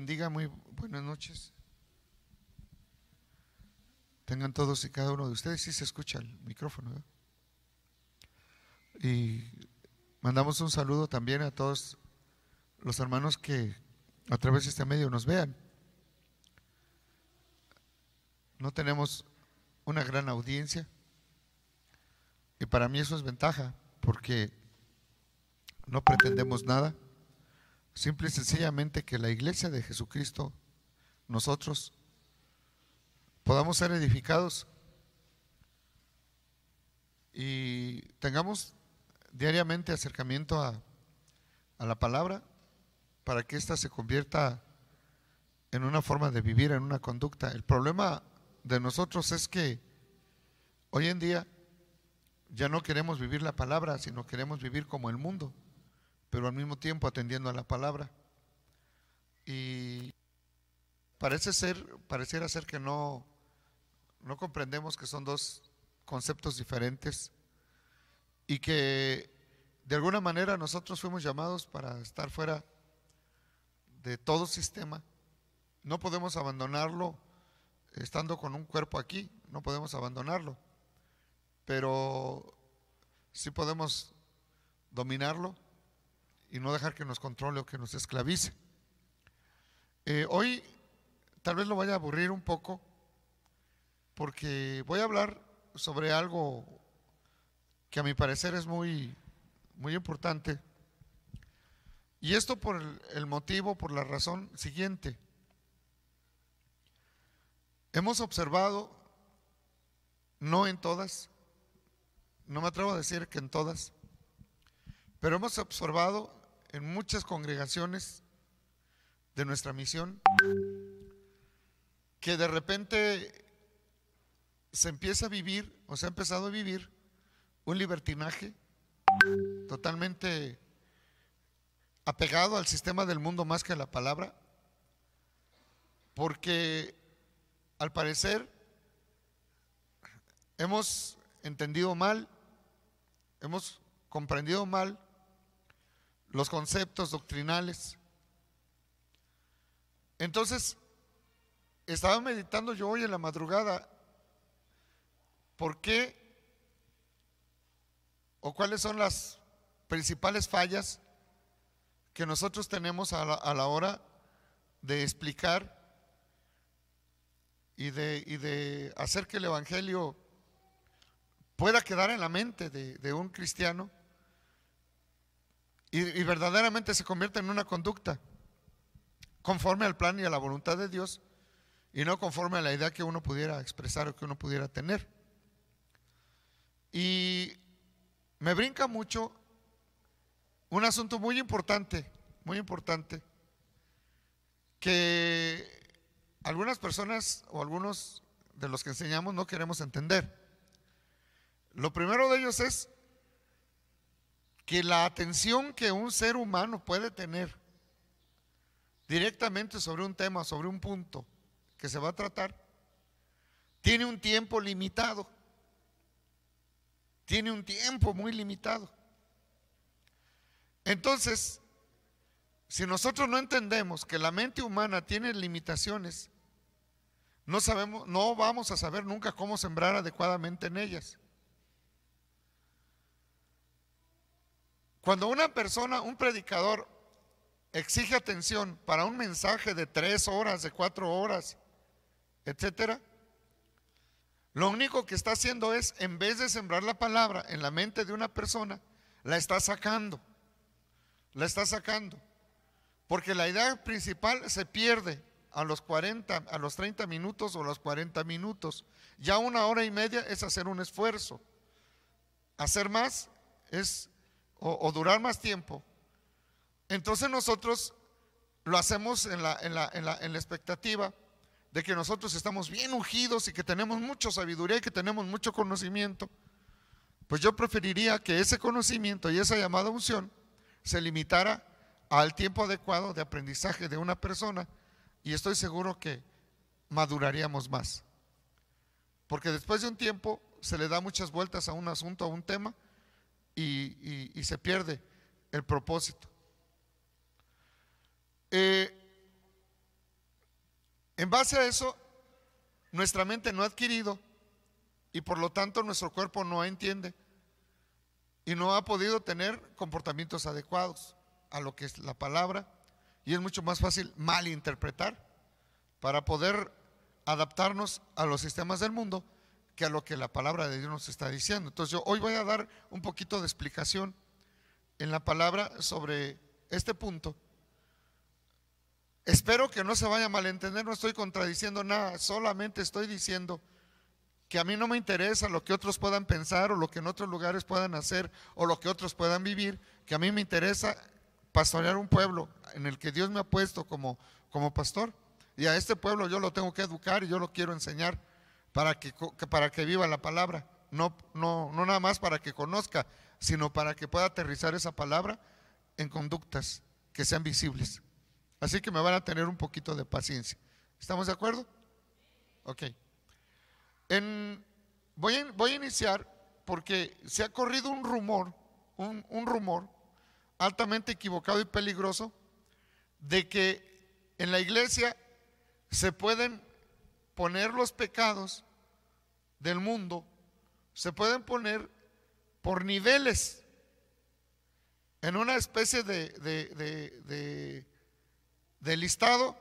Bendiga. Muy buenas noches. Tengan todos y cada uno de ustedes. Si se escucha el micrófono. Y mandamos un saludo también a todos los hermanos que a través de este medio nos vean. No tenemos una gran audiencia y para mí eso es ventaja porque no pretendemos nada, simple y sencillamente que la iglesia de Jesucristo, nosotros, podamos ser edificados y tengamos diariamente acercamiento a, a la palabra para que ésta se convierta en una forma de vivir, en una conducta. El problema de nosotros es que hoy en día ya no queremos vivir la palabra, sino queremos vivir como el mundo, pero al mismo tiempo atendiendo a la palabra. Y parece ser, pareciera ser que no, no comprendemos que son dos conceptos diferentes y que de alguna manera nosotros fuimos llamados para estar fuera de todo sistema. No podemos abandonarlo estando con un cuerpo aquí, no podemos abandonarlo, pero sí podemos dominarlo y no dejar que nos controle o que nos esclavice. Eh, hoy tal vez lo vaya a aburrir un poco porque voy a hablar sobre algo que a mi parecer es muy, muy importante. Y esto por el motivo, por la razón siguiente. Hemos observado, no en todas, no me atrevo a decir que en todas, pero hemos observado en muchas congregaciones de nuestra misión que de repente se empieza a vivir o se ha empezado a vivir un libertinaje totalmente apegado al sistema del mundo más que a la palabra, porque al parecer, hemos entendido mal, hemos comprendido mal los conceptos doctrinales. Entonces, estaba meditando yo hoy en la madrugada, ¿por qué o cuáles son las principales fallas que nosotros tenemos a la, hora de explicar y de, y de hacer que el Evangelio pueda quedar en la mente de, un cristiano y, verdaderamente se convierta en una conducta conforme al plan y a la voluntad de Dios y no conforme a la idea que uno pudiera expresar o que uno pudiera tener. Y me brinca mucho un asunto muy importante, muy importante, que algunas personas o algunos de los que enseñamos no queremos entender. Lo primero de ellos es que la atención que un ser humano puede tener directamente sobre un tema, sobre un punto que se va a tratar, tiene un tiempo limitado. Tiene un tiempo muy limitado. Entonces, si nosotros no entendemos que la mente humana tiene limitaciones, no sabemos, no vamos a saber nunca cómo sembrar adecuadamente en ellas. Cuando una persona, un predicador, exige atención para un mensaje de tres horas, de cuatro horas, etcétera, lo único que está haciendo es, en vez de sembrar la palabra en la mente de una persona, la está sacando. La está sacando. Porque la idea principal se pierde a los 40, a los 30 minutos o los 40 minutos. Ya una hora y media es hacer un esfuerzo. Hacer más es o, durar más tiempo. Entonces nosotros lo hacemos en la, en, la, en, la, en la expectativa de que nosotros estamos bien ungidos y que tenemos mucha sabiduría y que tenemos mucho conocimiento. Pues yo preferiría que ese conocimiento y esa llamada unción se limitara al tiempo adecuado de aprendizaje de una persona y estoy seguro que maduraríamos más. Porque después de un tiempo se le da muchas vueltas a un asunto, a un tema y, se pierde el propósito. Eh, En base a eso, nuestra mente no ha adquirido y por lo tanto nuestro cuerpo no entiende y no ha podido tener comportamientos adecuados a lo que es la palabra y es mucho más fácil malinterpretar para poder adaptarnos a los sistemas del mundo que a lo que la palabra de Dios nos está diciendo. Entonces yo hoy voy a dar un poquito de explicación en la palabra sobre este punto. Espero que no se vaya a malentender, no estoy contradiciendo nada, solamente estoy diciendo que a mí no me interesa lo que otros puedan pensar o lo que en otros lugares puedan hacer o lo que otros puedan vivir, que a mí me interesa pastorear un pueblo en el que Dios me ha puesto como, como pastor. Y a este pueblo yo lo tengo que educar y yo lo quiero enseñar para que, para que viva la palabra. No, no, no nada más para que conozca, sino para que pueda aterrizar esa palabra en conductas que sean visibles. Así que me van a tener un poquito de paciencia. ¿Estamos de acuerdo? Ok. voy, a, voy, a, iniciar porque se ha corrido un rumor, un, un rumor altamente equivocado y peligroso de que en la iglesia se pueden poner los pecados del mundo, se pueden poner por niveles en una especie de, de, de, listado,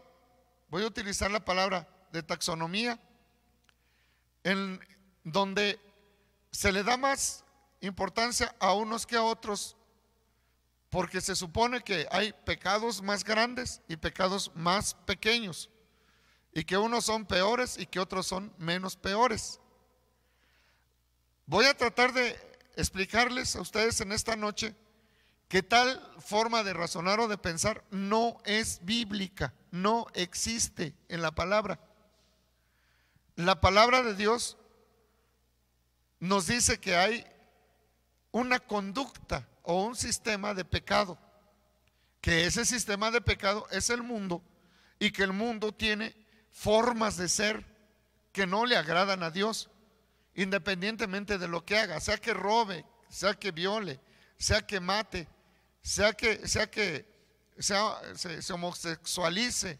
voy a utilizar la palabra de taxonomía, en donde se le da más importancia a unos que a otros, porque se supone que hay pecados más grandes y pecados más pequeños, y que unos son peores y que otros son menos peores. Voy a tratar de explicarles a ustedes en esta noche que tal forma de razonar o de pensar no es bíblica, no existe en la palabra. La palabra de Dios nos dice que hay una conducta o un sistema de pecado, que ese sistema de pecado es el mundo y que el mundo tiene formas de ser que no le agradan a Dios, independientemente de lo que haga, sea que robe, sea que viole, sea que mate, sea que, sea que se, homosexualice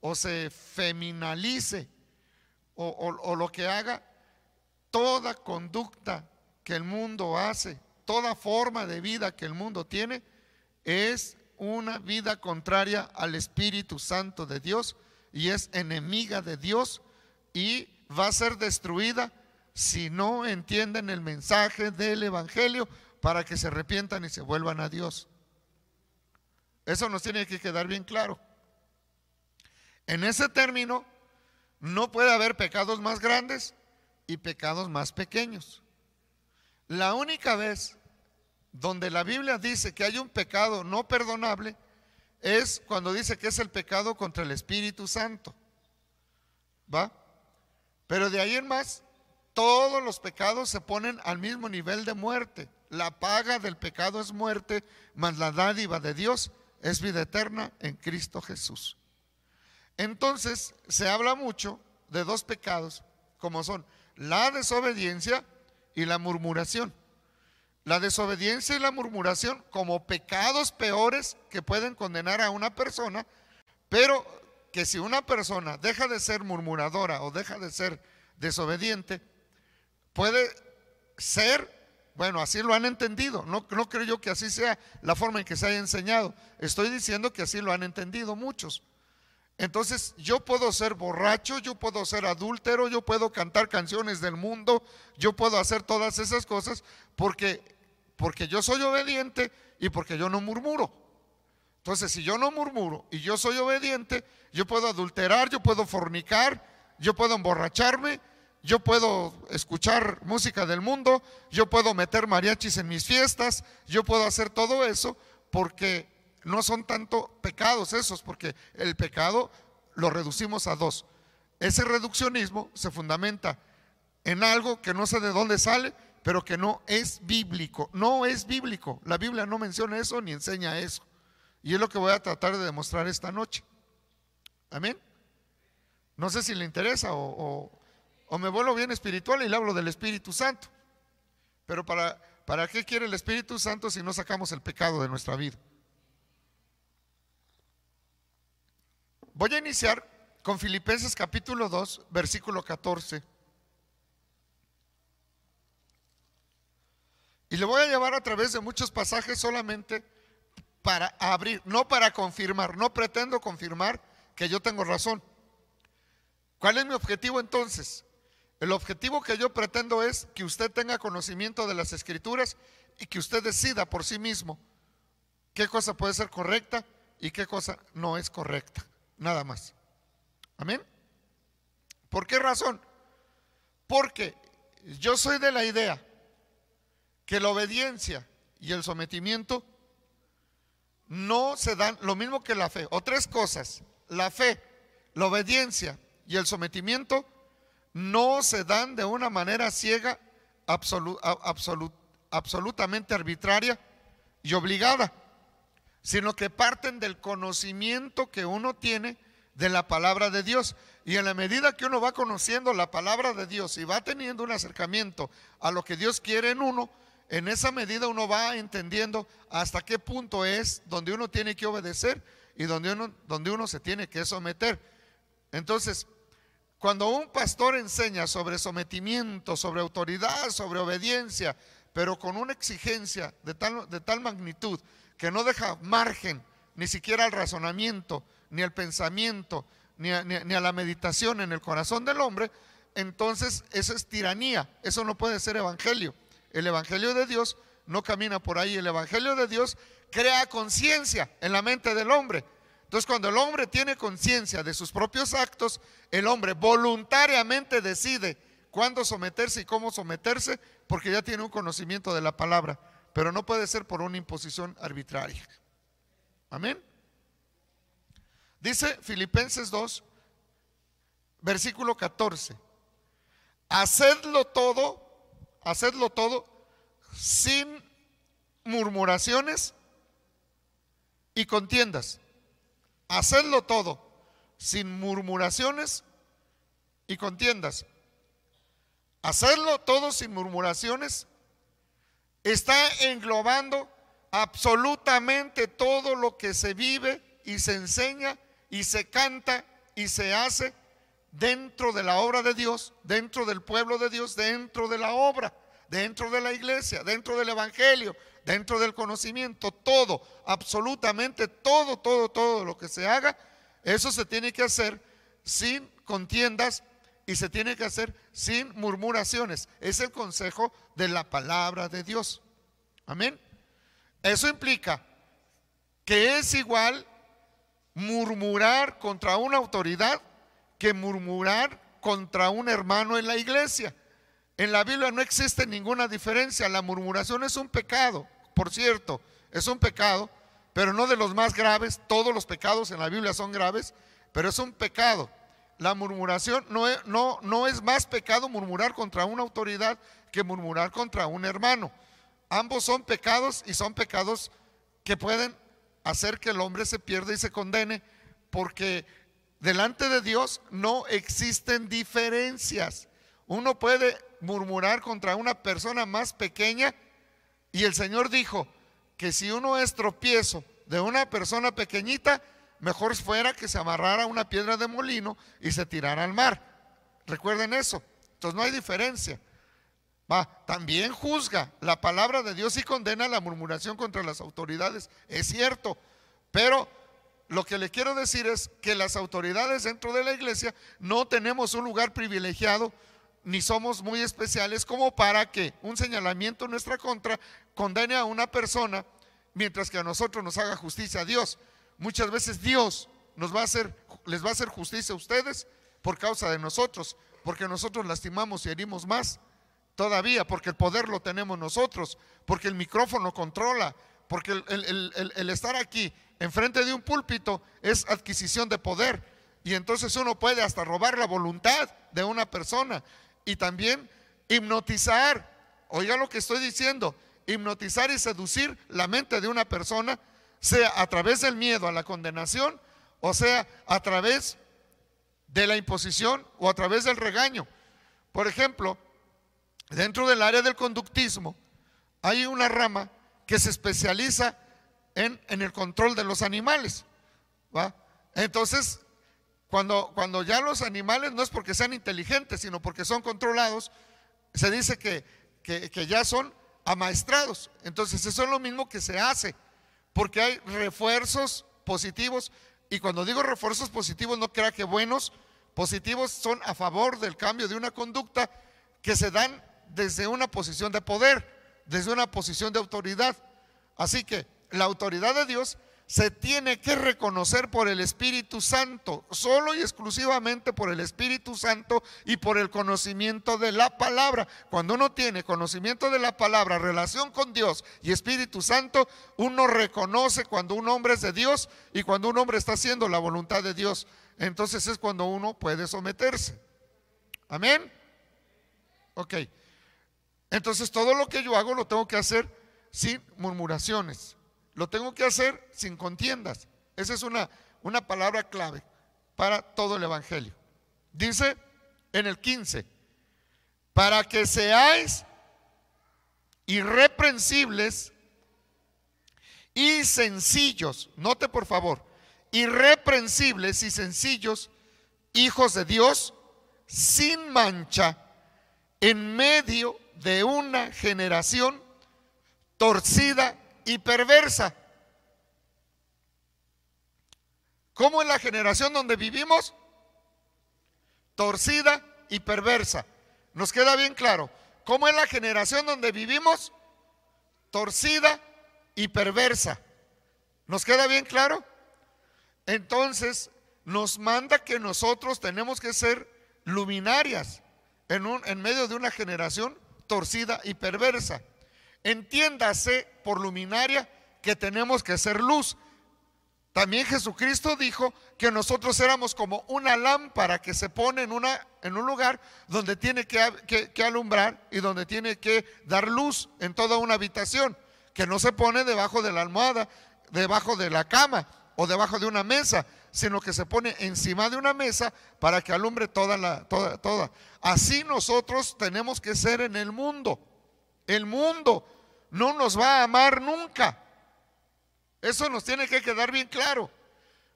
o se feminalice o, o lo que haga, toda conducta que el mundo hace, toda forma de vida que el mundo tiene, es una vida contraria al Espíritu Santo de Dios y es enemiga de Dios y va a ser destruida si no entienden el mensaje del Evangelio para que se arrepientan y se vuelvan a Dios. Eso nos tiene que quedar bien claro. En ese término, no puede haber pecados más grandes y pecados más pequeños. La única vez donde la Biblia dice que hay un pecado no perdonable es cuando dice que es el pecado contra el Espíritu Santo. ¿Va? Pero de ahí en más, todos los pecados se ponen al mismo nivel de muerte. La paga del pecado es muerte, mas la dádiva de Dios es vida eterna en Cristo Jesús. Entonces se habla mucho de dos pecados, como son la desobediencia y la murmuración. La desobediencia y la murmuración como pecados peores que pueden condenar a una persona, pero que si una persona deja de ser murmuradora o deja de ser desobediente, puede ser bueno, así lo han entendido. No, creo yo que así sea la forma en que se haya enseñado. Estoy diciendo que así lo han entendido muchos. Entonces, yo puedo ser borracho, yo puedo ser adúltero, yo puedo cantar canciones del mundo, yo puedo hacer todas esas cosas porque, porque yo soy obediente y porque yo no murmuro. Entonces, si yo no murmuro y yo soy obediente, yo puedo adulterar, yo puedo fornicar, yo puedo emborracharme, yo puedo escuchar música del mundo, yo puedo meter mariachis en mis fiestas, yo puedo hacer todo eso porque no son tanto pecados esos, porque el pecado lo reducimos a dos. Ese reduccionismo se fundamenta en algo que no sé de dónde sale, pero que no es bíblico. No es bíblico. La Biblia no menciona eso ni enseña eso. Y es lo que voy a tratar de demostrar esta noche. Amén. No sé si le interesa o, me vuelvo bien espiritual y le hablo del Espíritu Santo. Pero para, ¿para qué quiere el Espíritu Santo si no sacamos el pecado de nuestra vida? Voy a iniciar con Filipenses capítulo 2, versículo 14. Y le voy a llevar a través de muchos pasajes solamente para abrir, no para confirmar, no pretendo confirmar que yo tengo razón. ¿Cuál es mi objetivo entonces? El objetivo que yo pretendo es que usted tenga conocimiento de las escrituras y que usted decida por sí mismo qué cosa puede ser correcta y qué cosa no es correcta. Nada más. Amén. ¿Por qué razón? Porque yo soy de la idea que la obediencia y el sometimiento no se dan lo mismo que la fe. O tres cosas. La fe, la obediencia y el sometimiento no se dan de una manera ciega, absolutamente arbitraria y obligada, sino que parten del conocimiento que uno tiene de la palabra de Dios. Y en la medida que uno va conociendo la palabra de Dios y va teniendo un acercamiento a lo que Dios quiere en uno, en esa medida uno va entendiendo hasta qué punto es donde uno tiene que obedecer y donde uno, donde uno se tiene que someter. Entonces, cuando un pastor enseña sobre sometimiento, sobre autoridad, sobre obediencia, pero con una exigencia de tal, de tal magnitud que no deja margen ni siquiera al razonamiento, ni al pensamiento, ni ni a la meditación en el corazón del hombre, entonces eso es tiranía, eso no puede ser evangelio. El Evangelio de Dios no camina por ahí. El Evangelio de Dios crea conciencia en la mente del hombre. Entonces cuando el hombre tiene conciencia de sus propios actos, el hombre voluntariamente decide cuándo someterse y cómo someterse, porque ya tiene un conocimiento de la palabra, pero no puede ser por una imposición arbitraria. Amén. Dice Filipenses 2, versículo 14, hacedlo todo hacedlo todo sin murmuraciones y contiendas. Hacedlo todo sin murmuraciones y contiendas. Hacerlo todo sin murmuraciones está englobando absolutamente todo lo que se vive y se enseña y se canta y se hace dentro de la obra de Dios, dentro del pueblo de Dios, dentro de la obra, dentro de la iglesia, dentro del Evangelio, dentro del conocimiento, todo, absolutamente todo, todo, todo lo que se haga, eso se tiene que hacer sin contiendas y se tiene que hacer sin murmuraciones. Es el consejo de la palabra de Dios. Amén. Eso implica que es igual murmurar contra una autoridad que murmurar contra un hermano en la iglesia. En la Biblia no existe ninguna diferencia. La murmuración es un pecado, por cierto, es un pecado, pero no de los más graves. Todos los pecados en la Biblia son graves, pero es un pecado. La murmuración no es, no, no es más pecado murmurar contra una autoridad que murmurar contra un hermano. Ambos son pecados y son pecados que pueden hacer que el hombre se pierda y se condene porque delante de Dios no existen diferencias. Uno puede murmurar contra una persona más pequeña y el Señor dijo que si uno es tropiezo de una persona pequeñita, mejor fuera que se amarrara una piedra de molino y se tirara al mar. Recuerden eso. Entonces no hay diferencia. Va, también juzga la palabra de Dios y condena la murmuración contra las autoridades. Es cierto, pero lo que le quiero decir es que las autoridades dentro de la iglesia no tenemos un lugar privilegiado ni somos muy especiales como para que un señalamiento en nuestra contra condene a una persona mientras que a nosotros nos haga justicia a Dios. Muchas veces Dios nos va a hacer, les va a hacer justicia a ustedes por causa de nosotros, porque nosotros lastimamos y herimos más todavía, porque el poder lo tenemos nosotros, porque el micrófono controla, porque el, estar aquí enfrente de un púlpito es adquisición de poder. Y entonces uno puede hasta robar la voluntad de una persona y también hipnotizar. Oiga lo que estoy diciendo, hipnotizar y seducir la mente de una persona, sea a través del miedo a la condenación, o sea a través de la imposición o a través del regaño. Por ejemplo, dentro del área del conductismo hay una rama que se especializa en, en el control de los animales. ¿va? Entonces, cuando, cuando ya los animales no es porque sean inteligentes, sino porque son controlados, se dice que, que, que ya son amaestrados. Entonces eso es lo mismo que se hace, porque hay refuerzos positivos. Y cuando digo refuerzos positivos, no crea que buenos, positivos son a favor del cambio de una conducta que se dan desde una posición de poder, desde una posición de autoridad. Así que la autoridad de Dios se tiene que reconocer por el Espíritu Santo, solo y exclusivamente por el Espíritu Santo y por el conocimiento de la palabra. Cuando uno tiene conocimiento de la palabra, relación con Dios y Espíritu Santo, uno reconoce cuando un hombre es de Dios y cuando un hombre está haciendo la voluntad de Dios. Entonces es cuando uno puede someterse. Amén. Ok. Entonces todo lo que yo hago lo tengo que hacer sin murmuraciones lo tengo que hacer sin contiendas. Esa es una, una palabra clave para todo el Evangelio. Dice en el 15, para que seáis irreprensibles y sencillos, note por favor, irreprensibles y sencillos, hijos de Dios, sin mancha, en medio de una generación torcida y perversa. ¿Cómo es la generación donde vivimos? Torcida y perversa. Nos queda bien claro. ¿Cómo es la generación donde vivimos? Torcida y perversa. ¿Nos queda bien claro? Entonces nos manda que nosotros tenemos que ser luminarias en, un, en medio de una generación torcida y perversa. Entiéndase por luminaria que tenemos que ser luz. También Jesucristo dijo que nosotros éramos como una lámpara que se pone en, una, en un lugar donde tiene que, que, alumbrar y donde tiene que dar luz en toda una habitación, que no se pone debajo de la almohada, debajo de la cama o debajo de una mesa, sino que se pone encima de una mesa para que alumbre toda la toda toda. Así nosotros tenemos que ser en el mundo. El mundo no nos va a amar nunca. Eso nos tiene que quedar bien claro.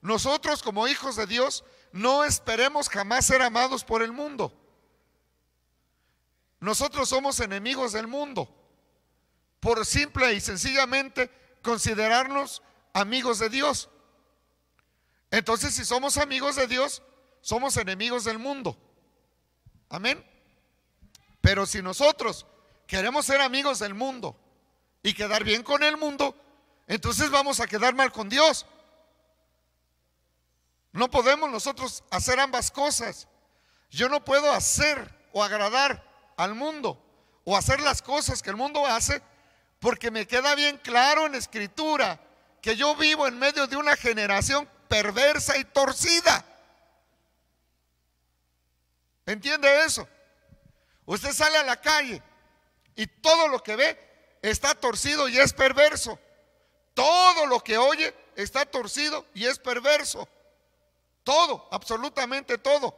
Nosotros como hijos de Dios no esperemos jamás ser amados por el mundo. Nosotros somos enemigos del mundo por simple y sencillamente considerarnos amigos de Dios. Entonces, si somos amigos de Dios, somos enemigos del mundo. Amén. Pero si nosotros queremos ser amigos del mundo y quedar bien con el mundo, entonces vamos a quedar mal con Dios. No podemos nosotros hacer ambas cosas. Yo no puedo hacer o agradar al mundo o hacer las cosas que el mundo hace porque me queda bien claro en escritura que yo vivo en medio de una generación perversa y torcida. ¿Entiende eso? Usted sale a la calle y todo lo que ve está torcido y es perverso. Todo lo que oye está torcido y es perverso. Todo, absolutamente todo.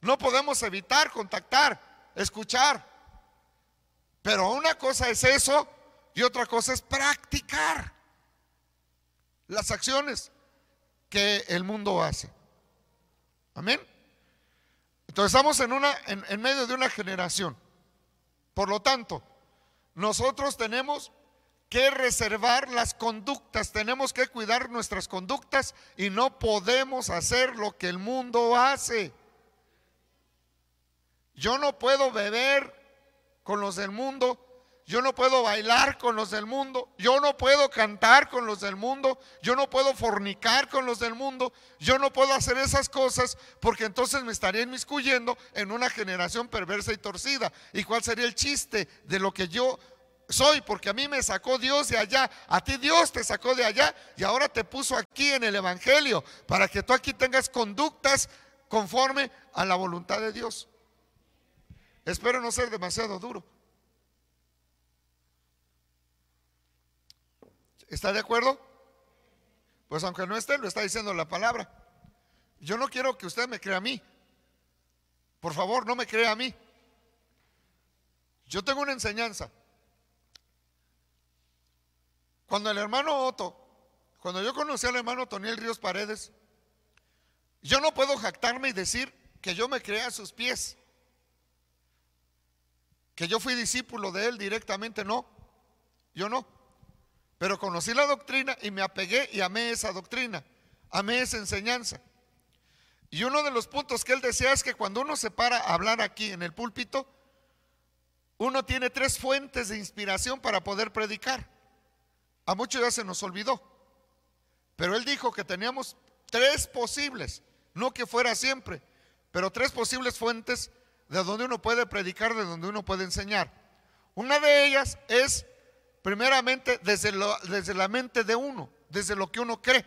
No podemos evitar contactar, escuchar. Pero una cosa es eso y otra cosa es practicar las acciones que el mundo hace. Amén. Entonces estamos en, una, en medio de una generación. Por lo tanto, nosotros tenemos que reservar las conductas, tenemos que cuidar nuestras conductas y no podemos hacer lo que el mundo hace. Yo no puedo beber con los del mundo, yo no puedo bailar con los del mundo, yo no puedo cantar con los del mundo, yo no puedo fornicar con los del mundo, yo no puedo hacer esas cosas porque entonces me estaría inmiscuyendo en una generación perversa y torcida. ¿Y cuál sería el chiste de lo que yo soy? Porque a mí me sacó Dios de allá, a ti Dios te sacó de allá y ahora te puso aquí en el Evangelio para que tú aquí tengas conductas conforme a la voluntad de Dios. Espero no ser demasiado duro. ¿Está de acuerdo? Pues aunque no esté, lo está diciendo la palabra. Yo no quiero que usted me crea a mí. Por favor, no me crea a mí. Yo tengo una enseñanza. Cuando el hermano Otto, cuando yo conocí al hermano Toniel Ríos Paredes, Yo no puedo jactarme y decir que yo me creé a sus pies, que yo fui discípulo de él directamente, no, yo no. Pero conocí la doctrina y me apegué y amé esa doctrina, amé esa enseñanza. Y uno de los puntos que él decía es que cuando uno se para a hablar aquí en el púlpito, uno tiene tres fuentes de inspiración para poder predicar. A muchos ya se nos olvidó. Pero él dijo que teníamos tres posibles, no que fuera siempre, pero tres posibles fuentes de donde uno puede predicar, de donde uno puede enseñar. Una de ellas es primeramente desde, desde la mente de uno, desde lo que uno cree,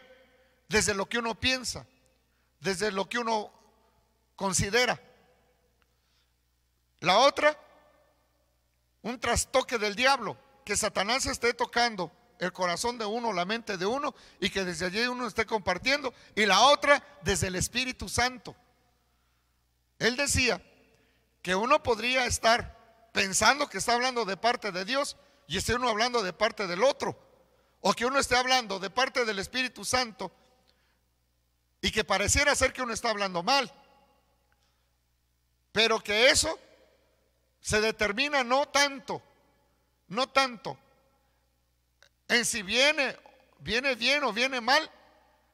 desde lo que uno piensa desde lo que uno considera. La otra, un trastoque del diablo, que Satanás esté tocando el corazón de uno, la mente de uno, y que desde allí uno esté compartiendo. Y la otra, desde el Espíritu Santo. Él decía que uno podría estar pensando que está hablando de parte de Dios y esté uno hablando de parte del otro. O que uno esté hablando de parte del Espíritu Santo y que pareciera ser que uno está hablando mal, pero que eso se determina no tanto, no tanto en si viene, viene bien o viene mal,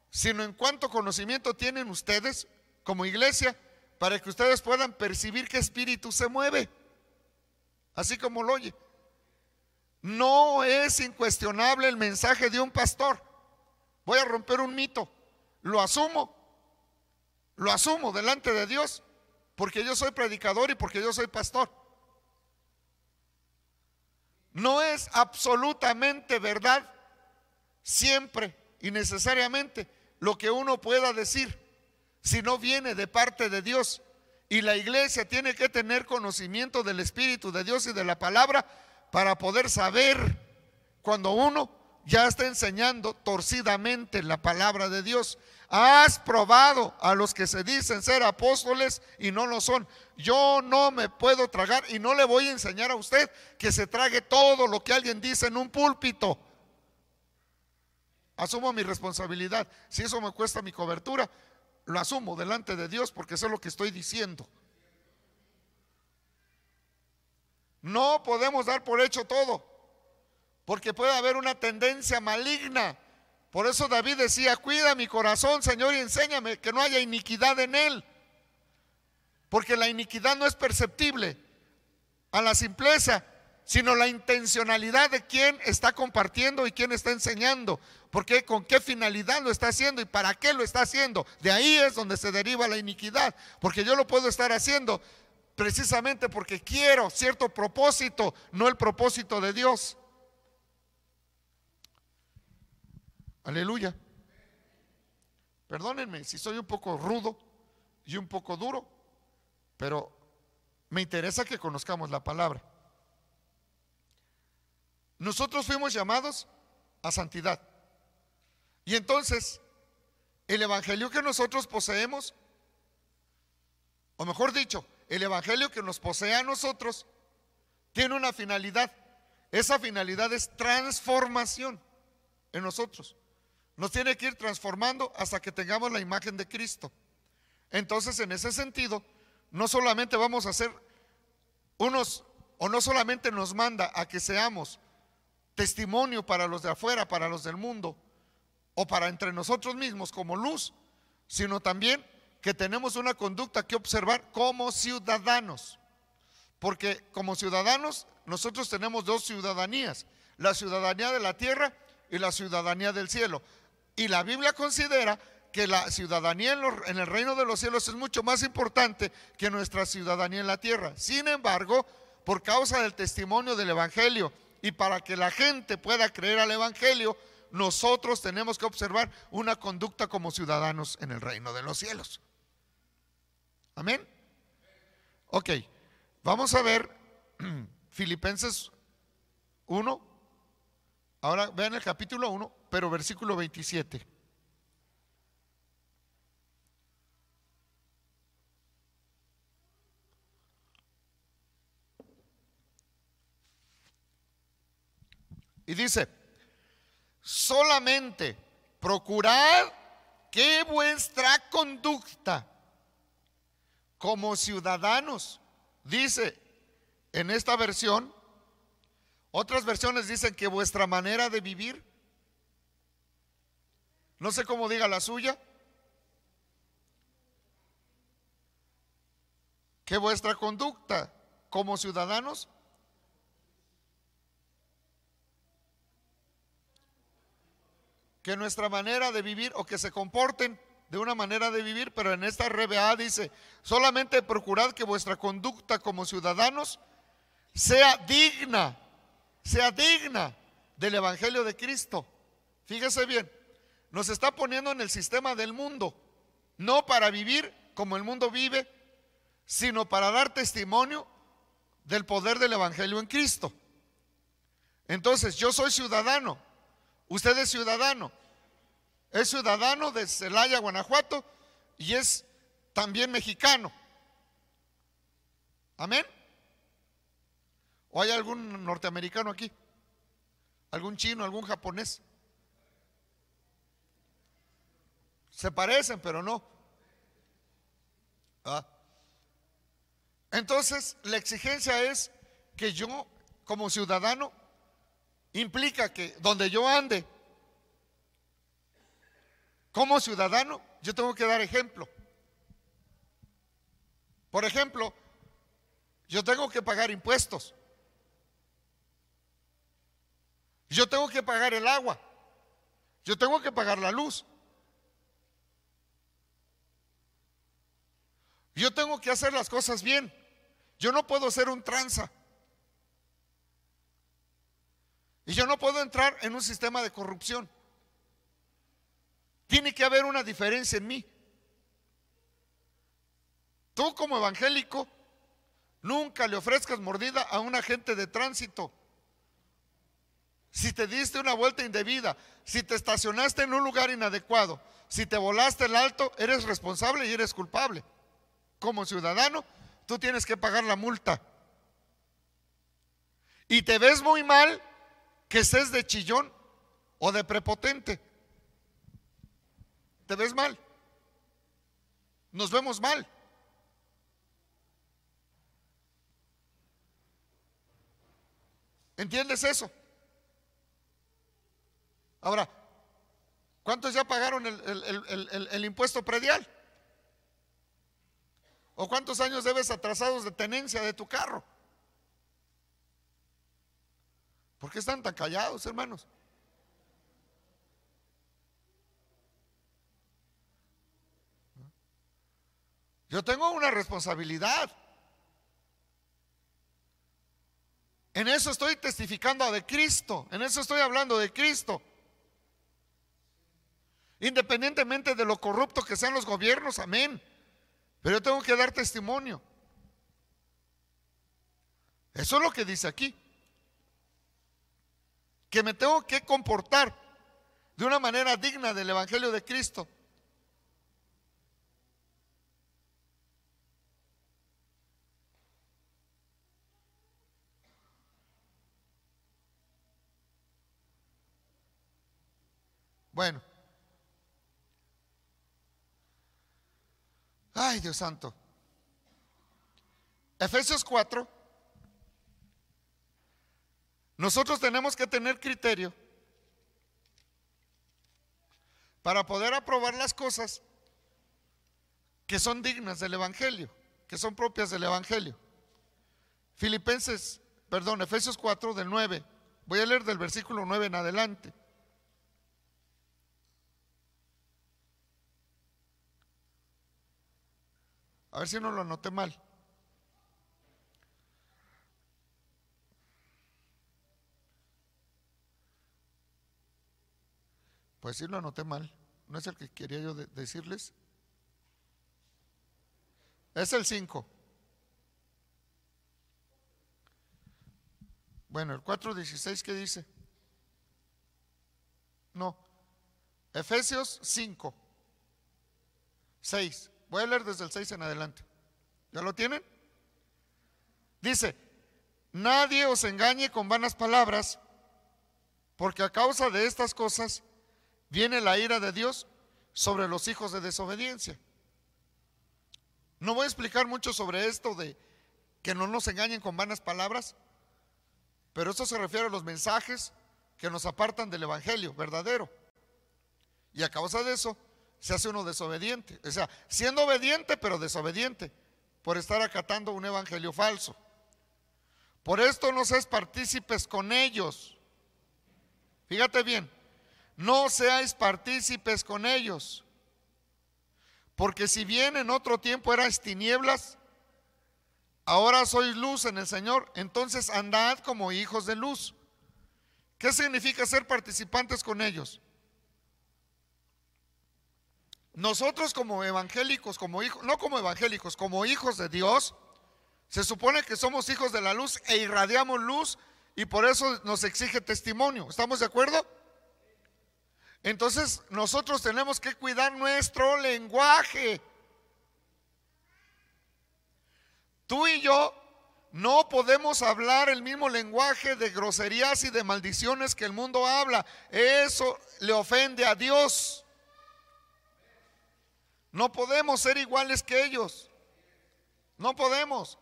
sino en cuánto conocimiento tienen ustedes como iglesia para que ustedes puedan percibir qué espíritu se mueve, así como lo oye. No es incuestionable el mensaje de un pastor. Voy a romper un mito lo asumo, lo asumo delante de Dios, porque yo soy predicador y porque yo soy pastor. No es absolutamente verdad siempre y necesariamente lo que uno pueda decir, si no viene de parte de Dios. Y la iglesia tiene que tener conocimiento del Espíritu de Dios y de la palabra para poder saber cuando uno ya está enseñando torcidamente la palabra de Dios. Has probado a los que se dicen ser apóstoles y no lo son. Yo no me puedo tragar y no le voy a enseñar a usted que se trague todo lo que alguien dice en un púlpito. Asumo mi responsabilidad. Si eso me cuesta mi cobertura, lo asumo delante de Dios porque sé lo que estoy diciendo. No podemos dar por hecho todo porque puede haber una tendencia maligna. Por eso David decía, cuida mi corazón, Señor, y enséñame que no haya iniquidad en él. Porque la iniquidad no es perceptible a la simpleza, sino la intencionalidad de quien está compartiendo y quien está enseñando. Porque con qué finalidad lo está haciendo y para qué lo está haciendo. De ahí es donde se deriva la iniquidad. Porque yo lo puedo estar haciendo precisamente porque quiero cierto propósito, no el propósito de Dios. Aleluya. Perdónenme si soy un poco rudo y un poco duro, pero me interesa que conozcamos la palabra. Nosotros fuimos llamados a santidad. Y entonces, el evangelio que nosotros poseemos, o mejor dicho, el evangelio que nos posee a nosotros, tiene una finalidad. Esa finalidad es transformación en nosotros. Nos tiene que ir transformando hasta que tengamos la imagen de Cristo. Entonces, en ese sentido, no solamente vamos a ser unos, o no solamente nos manda a que seamos testimonio para los de afuera, para los del mundo, o para entre nosotros mismos como luz, sino también que tenemos una conducta que observar como ciudadanos. Porque como ciudadanos nosotros tenemos dos ciudadanías, la ciudadanía de la tierra y la ciudadanía del cielo. Y la Biblia considera que la ciudadanía en, el reino de los cielos es mucho más importante que nuestra ciudadanía en la tierra. Sin embargo, por causa del testimonio del Evangelio y para que la gente pueda creer al Evangelio, nosotros tenemos que observar una conducta como ciudadanos en el reino de los cielos. Amén. Ok, vamos a ver Filipenses 1. Ahora vean el capítulo 1, pero versículo 27. Y dice, solamente procurad que vuestra conducta como ciudadanos, dice en esta versión, otras versiones dicen que vuestra manera de vivir, no sé cómo diga la suya, que vuestra conducta como ciudadanos que nuestra manera de vivir o que se comporten de una manera de vivir, pero en esta RBA dice, solamente procurad que vuestra conducta como ciudadanos sea digna, sea digna del Evangelio de Cristo. Fíjese bien, nos está poniendo en el sistema del mundo, no para vivir como el mundo vive, sino para dar testimonio del poder del Evangelio en Cristo. Entonces, yo soy ciudadano, usted es ciudadano, es ciudadano de Celaya, Guanajuato, y es también mexicano. Amén. ¿O hay algún norteamericano aquí? ¿Algún chino, algún japonés? Se parecen, pero no. Ah. Entonces, la exigencia es que yo, como ciudadano, implica que donde yo ande, como ciudadano, yo tengo que dar ejemplo. Por ejemplo, yo tengo que pagar impuestos. Yo tengo que pagar el agua. Yo tengo que pagar la luz. Yo tengo que hacer las cosas bien. Yo no puedo ser un tranza. Y yo no puedo entrar en un sistema de corrupción. Tiene que haber una diferencia en mí. Tú como evangélico, nunca le ofrezcas mordida a un agente de tránsito. Si te diste una vuelta indebida, si te estacionaste en un lugar inadecuado, si te volaste el alto, eres responsable y eres culpable. Como ciudadano, tú tienes que pagar la multa. Y te ves muy mal que estés de chillón o de prepotente te ves mal. Nos vemos mal. ¿Entiendes eso? Ahora, ¿cuántos ya pagaron el, impuesto predial? ¿O cuántos años debes atrasados de tenencia de tu carro? ¿Por qué están tan callados, hermanos? Yo tengo una responsabilidad. En eso estoy testificando de Cristo, en eso estoy hablando de Cristo. Independientemente de lo corrupto que sean los gobiernos, amén. Pero yo tengo que dar testimonio. Eso es lo que dice aquí. Que me tengo que comportar de una manera digna del Evangelio de Cristo. Bueno. Ay, Dios santo. Efesios 4. Nosotros tenemos que tener criterio para poder aprobar las cosas que son dignas del Evangelio, que son propias del Evangelio. Filipenses, perdón, Efesios 4 del 9. Voy a leer del versículo 9 en adelante. A ver si no lo anoté mal. Pues sí lo anoté mal. ¿No es el que quería yo decirles? Es el 5. Bueno, el 4.16, ¿qué dice? No. Efesios 5. 6. Voy a leer desde el 6 en adelante. ¿Ya lo tienen? Dice, nadie os engañe con vanas palabras, porque a causa de estas cosas viene la ira de Dios sobre los hijos de desobediencia. No voy a explicar mucho sobre esto de que no nos engañen con vanas palabras, pero esto se refiere a los mensajes que nos apartan del Evangelio verdadero. Y a causa de eso se hace uno desobediente. O sea, siendo obediente, pero desobediente, por estar acatando un Evangelio falso. Por esto no seas partícipes con ellos. Fíjate bien, no seáis partícipes con ellos. Porque si bien en otro tiempo eras tinieblas, ahora sois luz en el Señor, entonces andad como hijos de luz. ¿Qué significa ser participantes con ellos? Nosotros como evangélicos, como hijos, no como evangélicos, como hijos de Dios, se supone que somos hijos de la luz e irradiamos luz y por eso nos exige testimonio. ¿Estamos de acuerdo? Entonces nosotros tenemos que cuidar nuestro lenguaje. Tú y yo no podemos hablar el mismo lenguaje de groserías y de maldiciones que el mundo habla. Eso le ofende a Dios. No podemos ser iguales que ellos. No podemos.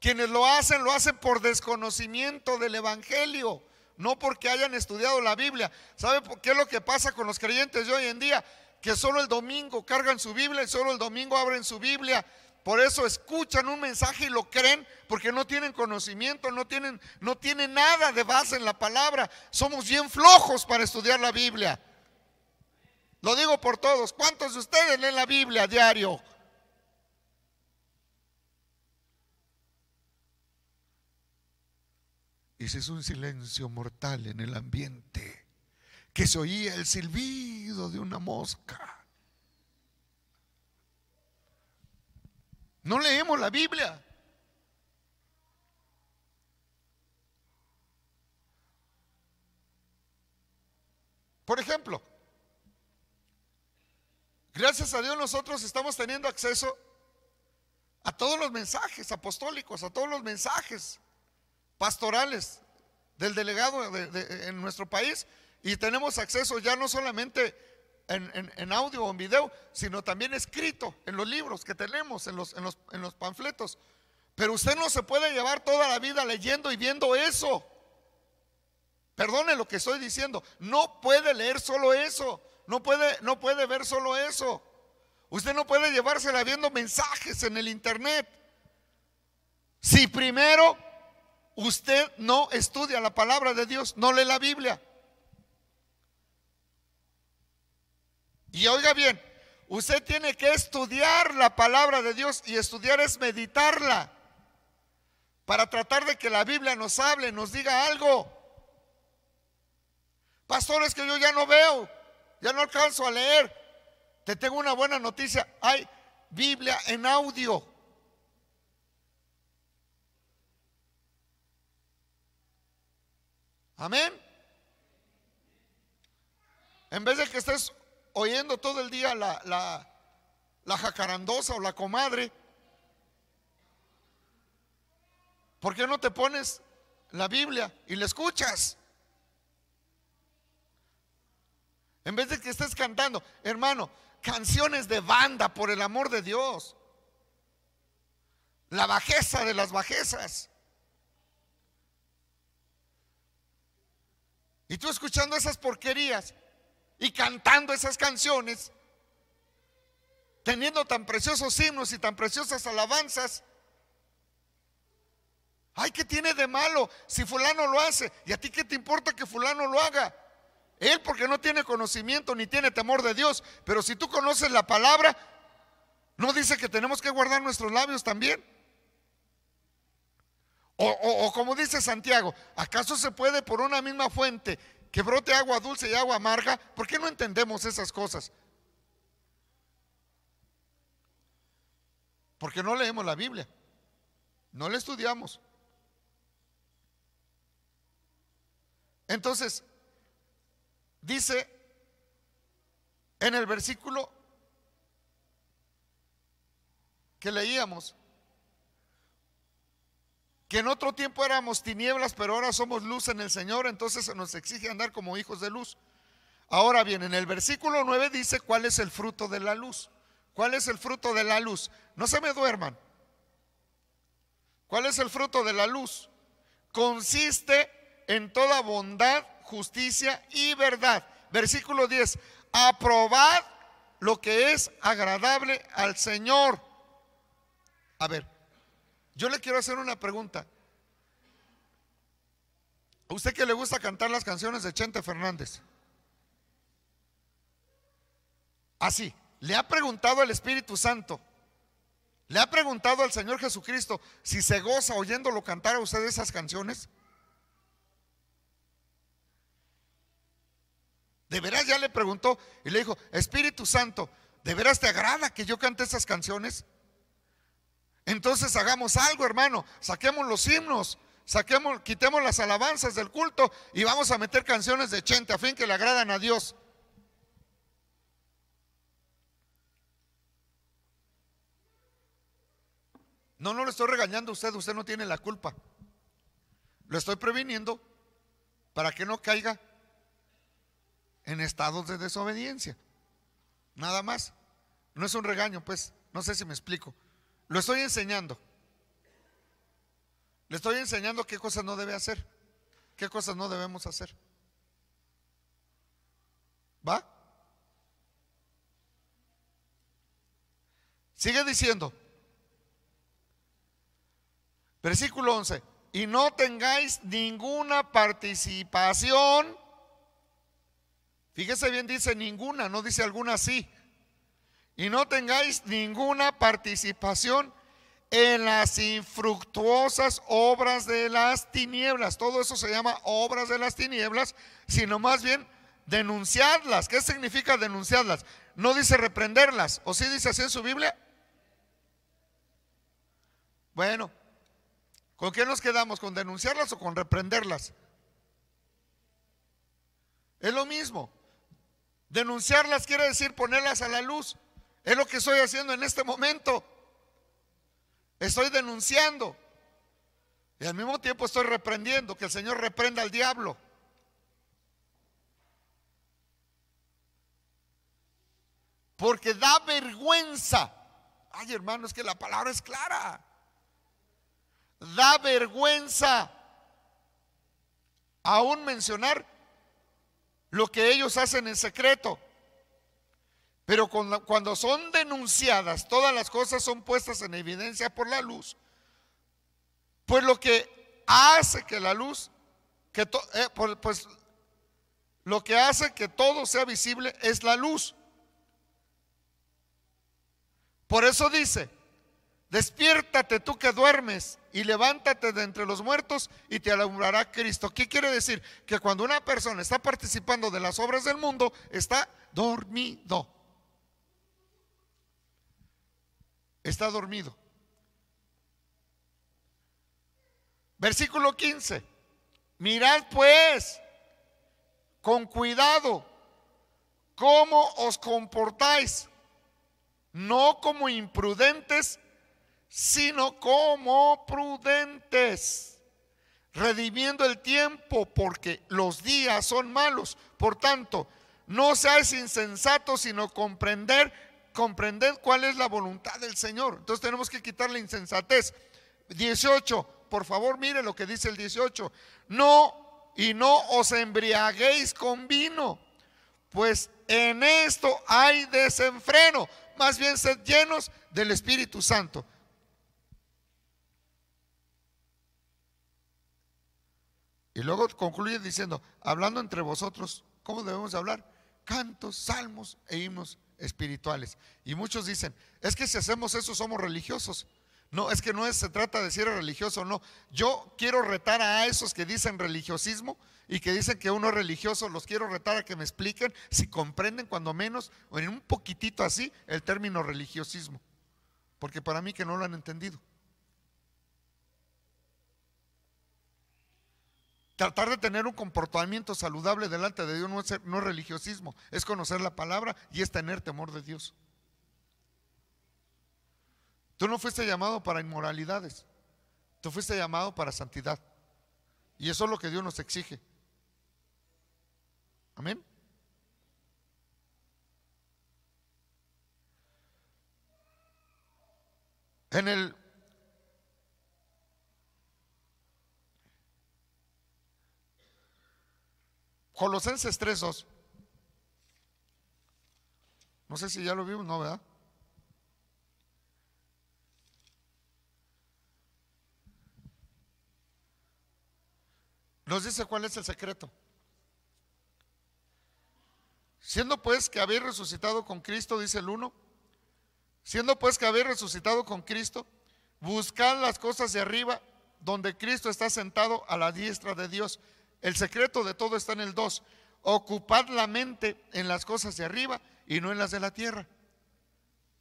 Quienes lo hacen, lo hacen por desconocimiento del Evangelio, no porque hayan estudiado la Biblia. ¿Sabe qué es lo que pasa con los creyentes de hoy en día? Que solo el domingo cargan su Biblia y solo el domingo abren su Biblia. Por eso escuchan un mensaje y lo creen porque no tienen conocimiento, no tienen, no tienen nada de base en la palabra. Somos bien flojos para estudiar la Biblia. Lo digo por todos. ¿Cuántos de ustedes leen la Biblia a diario? Y se un silencio mortal en el ambiente, que se oía el silbido de una mosca. No leemos la Biblia. Por ejemplo, gracias a Dios nosotros estamos teniendo acceso a todos los mensajes apostólicos, a todos los mensajes pastorales del delegado en nuestro país y tenemos acceso ya no solamente en, audio o en video, sino también escrito en los libros que tenemos, en los, en los, en los panfletos. Pero usted no se puede llevar toda la vida leyendo y viendo eso. Perdone lo que estoy diciendo. No puede leer solo eso. No puede, no puede ver solo eso. Usted no puede llevársela viendo mensajes en el internet. Si primero usted no estudia la palabra de Dios, no lee la Biblia. Y oiga bien, usted tiene que estudiar la palabra de Dios y estudiar es meditarla para tratar de que la Biblia nos hable, nos diga algo. Pastores que yo ya no veo, ya no alcanzo a leer. Te tengo una buena noticia, hay Biblia en audio. Amén. En vez de que estés oyendo todo el día la, la, jacarandosa o la comadre, ¿por qué no te pones la Biblia y la escuchas? En vez de que estés cantando, hermano, canciones de banda, por el amor de Dios. La bajeza de las bajezas. Y tú escuchando esas porquerías y cantando esas canciones, teniendo tan preciosos himnos y tan preciosas alabanzas. Ay, ¿qué tiene de malo si fulano lo hace? ¿Y a ti qué te importa que fulano lo haga? Él porque no tiene conocimiento ni tiene temor de Dios. Pero si tú conoces la palabra, ¿no dice que tenemos que guardar nuestros labios también? O, como dice Santiago, ¿acaso se puede por una misma fuente que brote agua dulce y agua amarga? ¿Por qué no entendemos esas cosas? Porque no leemos la Biblia, no la estudiamos. Entonces, dice en el versículo que leíamos, que en otro tiempo éramos tinieblas, pero ahora somos luz en el Señor, entonces se nos exige andar como hijos de luz. Ahora bien, en el versículo 9 dice cuál es el fruto de la luz. ¿Cuál es el fruto de la luz? No se me duerman. ¿Cuál es el fruto de la luz? Consiste en toda bondad, justicia y verdad. Versículo 10. Aprobad lo que es agradable al Señor. A ver, yo le quiero hacer una pregunta. ¿A usted que le gusta cantar las canciones de Chente Fernández? Así, le ha preguntado el Espíritu Santo, le ha preguntado al Señor Jesucristo si se goza oyéndolo cantar a usted esas canciones. De veras ya le preguntó y le dijo, Espíritu Santo, ¿de veras te agrada que yo cante esas canciones? Entonces hagamos algo, hermano, saquemos los himnos, saquemos, quitemos las alabanzas del culto y vamos a meter canciones de Chente a fin que le agradan a Dios. No, no lo estoy regañando a usted, usted no tiene la culpa. Lo estoy previniendo para que no caiga en estados de desobediencia. Nada más. No es un regaño, pues. No sé si me explico. Lo estoy enseñando. Le estoy enseñando qué cosas no debe hacer, qué cosas no debemos hacer. ¿Va? Sigue diciendo, Versículo 11. Y no tengáis ninguna participación. Fíjese bien, dice ninguna, no dice alguna sí. Y no tengáis ninguna participación en las infructuosas obras de las tinieblas. Todo eso se llama obras de las tinieblas, sino más bien denunciarlas. ¿Qué significa denunciarlas? No dice reprenderlas, o sí dice así en su Biblia. Bueno, ¿Con qué nos quedamos? ¿Con denunciarlas o con reprenderlas? Es lo mismo. Denunciarlas quiere decir ponerlas a la luz. Es lo que estoy haciendo en este momento. Estoy denunciando. Y al mismo tiempo estoy reprendiendo, que el Señor reprenda al diablo. Porque da vergüenza. Ay, hermano, es que la palabra es clara da vergüenza aún mencionar lo que ellos hacen en secreto. Pero cuando, son denunciadas, todas las cosas son puestas en evidencia por la luz. Pues lo que hace que la luz, que eh, pues lo que hace que todo sea visible es la luz. Por eso dice, Despiértate tú que duermes y levántate de entre los muertos y te alumbrará Cristo. ¿Qué quiere decir? Que cuando una persona está participando de las obras del mundo, está dormido. Está dormido. Versículo 15. Mirad pues con cuidado cómo os comportáis, no como imprudentes, sino como prudentes, redimiendo el tiempo porque los días son malos. Por tanto, no seáis insensatos, sino comprender, comprender cuál es la voluntad del Señor. Entonces tenemos que quitar la insensatez. 18, por favor, mire lo que dice el 18. No, y no os embriaguéis con vino, pues en esto hay desenfreno. Más bien sed llenos del Espíritu Santo. Y luego concluye diciendo, hablando entre vosotros, ¿cómo debemos hablar? Cantos, salmos e himnos espirituales. Y muchos dicen, es que si hacemos eso somos religiosos. No, es que no es, se trata de si eres religioso o no. Yo quiero retar a esos que dicen religiosismo y que dicen que uno es religioso, los quiero retar a que me expliquen si comprenden cuando menos o en un poquitito así el término religiosismo. Porque para mí que no lo han entendido. Tratar de tener un comportamiento saludable delante de Dios no es, religiosismo, es conocer la palabra y es tener temor de Dios. Tú no fuiste llamado para inmoralidades, tú fuiste llamado para santidad. Y eso es lo que Dios nos exige. Amén. En el Colosenses 3.2. No sé si ya lo vimos, no, ¿verdad? Nos dice cuál es el secreto. Siendo pues que habéis resucitado con Cristo, dice el 1, siendo pues que habéis resucitado con Cristo, buscad las cosas de arriba, donde Cristo está sentado a la diestra de Dios. El secreto de todo está en el 2. Ocupad la mente en las cosas de arriba y no en las de la tierra.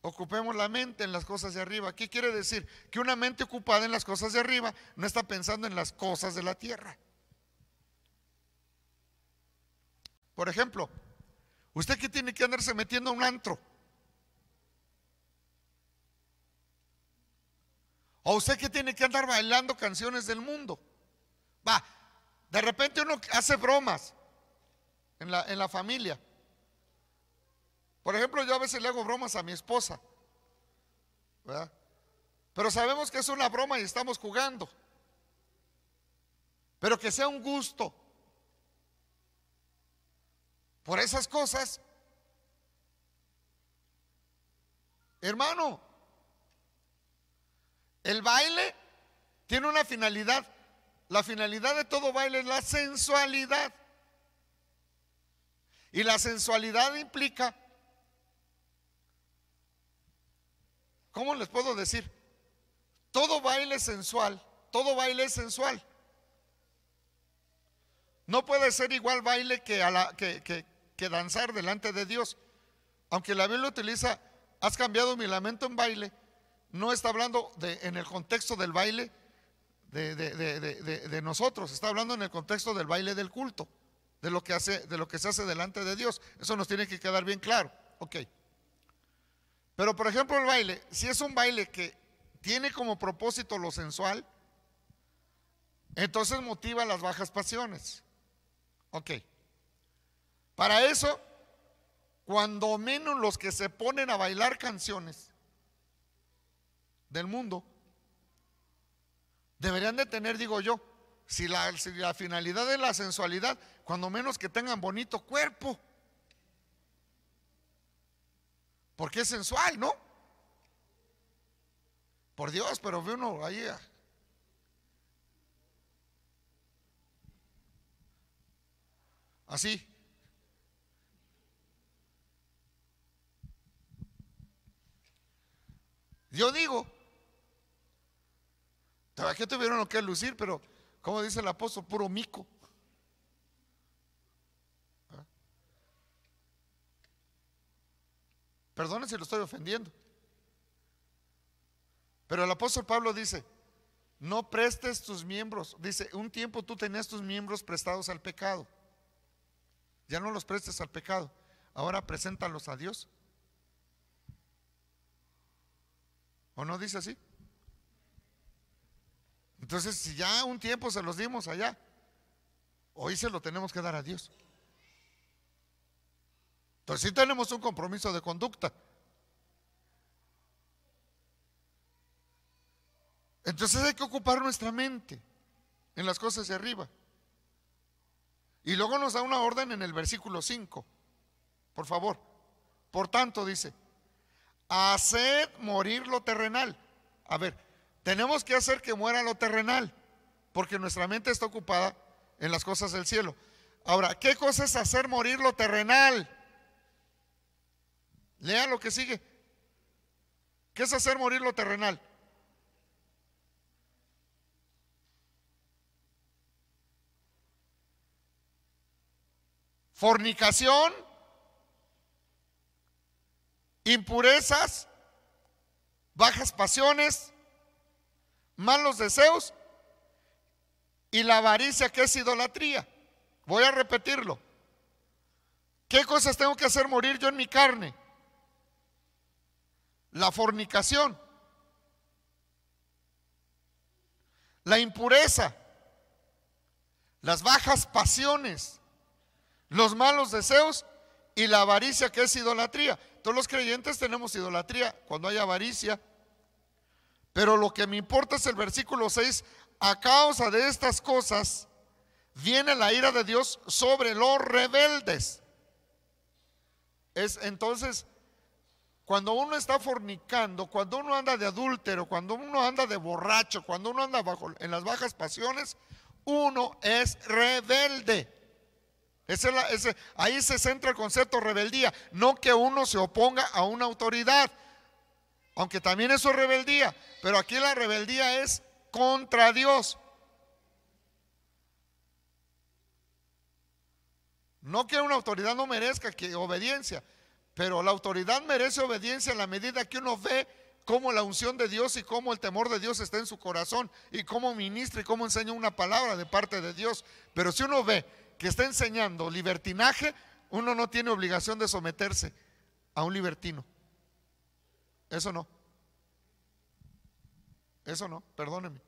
Ocupemos la mente en las cosas de arriba. ¿Qué quiere decir? Que una mente ocupada en las cosas de arriba no está pensando en las cosas de la tierra. Por ejemplo, ¿usted qué tiene que andarse metiendo a un antro? ¿O usted qué tiene que andar bailando canciones del mundo? Va, de repente uno hace bromas en la, en la familia. Por ejemplo, yo a veces le hago bromas a mi esposa. ¿verdad? Pero sabemos que es una broma y estamos jugando. Pero que sea un gusto. Por esas cosas. Hermano, el baile tiene una finalidad. La finalidad de todo baile es la sensualidad. Y la sensualidad implica ¿Cómo les puedo decir? Todo baile sensual, todo baile es sensual. No puede ser igual baile que, a la, que, que, danzar delante de Dios. Aunque la Biblia utiliza, has cambiado mi lamento en baile, no está hablando de, en el contexto del baile de, nosotros, está hablando en el contexto del baile del culto, de lo, que hace, de lo que se hace delante de Dios. Eso nos tiene que quedar bien claro. Ok. Pero por ejemplo el baile, si es un baile que tiene como propósito lo sensual, entonces motiva las bajas pasiones. Ok. Para eso, cuando menos los que se ponen a bailar canciones del mundo, deberían de tener, digo yo, si la, finalidad es la sensualidad, cuando menos que tengan bonito cuerpo. Porque es sensual, ¿no? Por Dios, pero ve uno ahí. Ah. Así. Yo digo, que tuvieron que lucir, pero como dice el apóstol, puro mico. Perdone si lo estoy ofendiendo. Pero el apóstol Pablo dice, no prestes tus miembros. Dice, un tiempo tú tenías tus miembros prestados al pecado. Ya no los prestes al pecado. Ahora preséntalos a Dios. ¿O no dice así? Entonces, si ya un tiempo se los dimos allá, hoy se lo tenemos que dar a Dios. Entonces sí tenemos un compromiso de conducta. Entonces hay que ocupar nuestra mente en las cosas de arriba. Y luego nos da una orden en el versículo 5. Por favor. Por tanto, dice, haced morir lo terrenal. A ver, tenemos que hacer que muera lo terrenal, porque nuestra mente está ocupada en las cosas del cielo. Ahora, ¿qué cosa es hacer morir lo terrenal? Lea lo que sigue. ¿Qué es hacer morir lo terrenal? Fornicación, impurezas, bajas pasiones, malos deseos y la avaricia que es idolatría. Voy a repetirlo. ¿Qué cosas tengo que hacer morir yo en mi carne? la fornicación, la impureza, las bajas pasiones, los malos deseos y la avaricia que es idolatría. Todos los creyentes tenemos idolatría cuando hay avaricia, Pero lo que me importa es el versículo 6. A causa de estas cosas viene la ira de Dios sobre los rebeldes. Es entonces cuando uno está fornicando, cuando uno anda de adúltero, cuando uno anda de borracho, cuando uno anda bajo, en las bajas pasiones, uno es rebelde. ahí se centra el concepto rebeldía, no que uno se oponga a una autoridad, aunque también eso es rebeldía, pero aquí la rebeldía es contra Dios. No que una autoridad no merezca obediencia, pero la autoridad merece obediencia en la medida que uno ve cómo la unción de Dios y cómo el temor de Dios está en su corazón y cómo ministra y cómo enseña una palabra de parte de Dios. Pero si uno ve que está enseñando libertinaje, uno no tiene obligación de someterse a un libertino. Eso no. Eso no, perdóneme.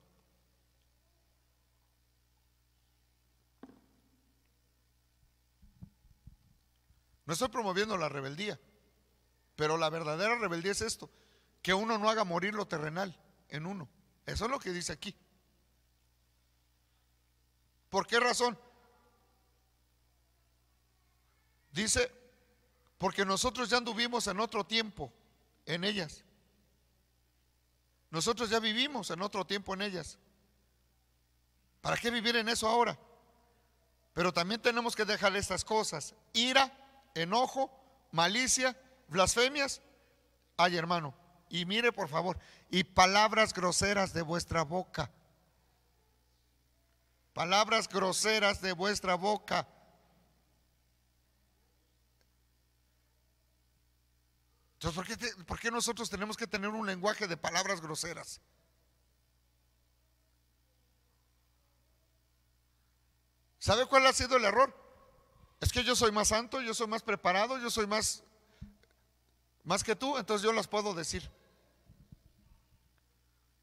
No estoy promoviendo la rebeldía, pero la verdadera rebeldía es esto, que uno no haga morir lo terrenal en uno. Eso es lo que dice aquí. ¿Por qué razón? Dice, porque nosotros ya anduvimos en otro tiempo en ellas. Nosotros ya vivimos en otro tiempo en ellas. ¿Para qué vivir en eso ahora? Pero también tenemos que dejar estas cosas. Ira, enojo, malicia, blasfemias. Ay, hermano. Y mire, por favor, y palabras groseras de vuestra boca. Palabras groseras de vuestra boca. Entonces, ¿por qué, ¿por qué, nosotros tenemos que tener un lenguaje de palabras groseras? ¿Sabe cuál ha sido el error? Es que yo soy más santo, yo soy más preparado, yo soy más más que tú, entonces yo las puedo decir.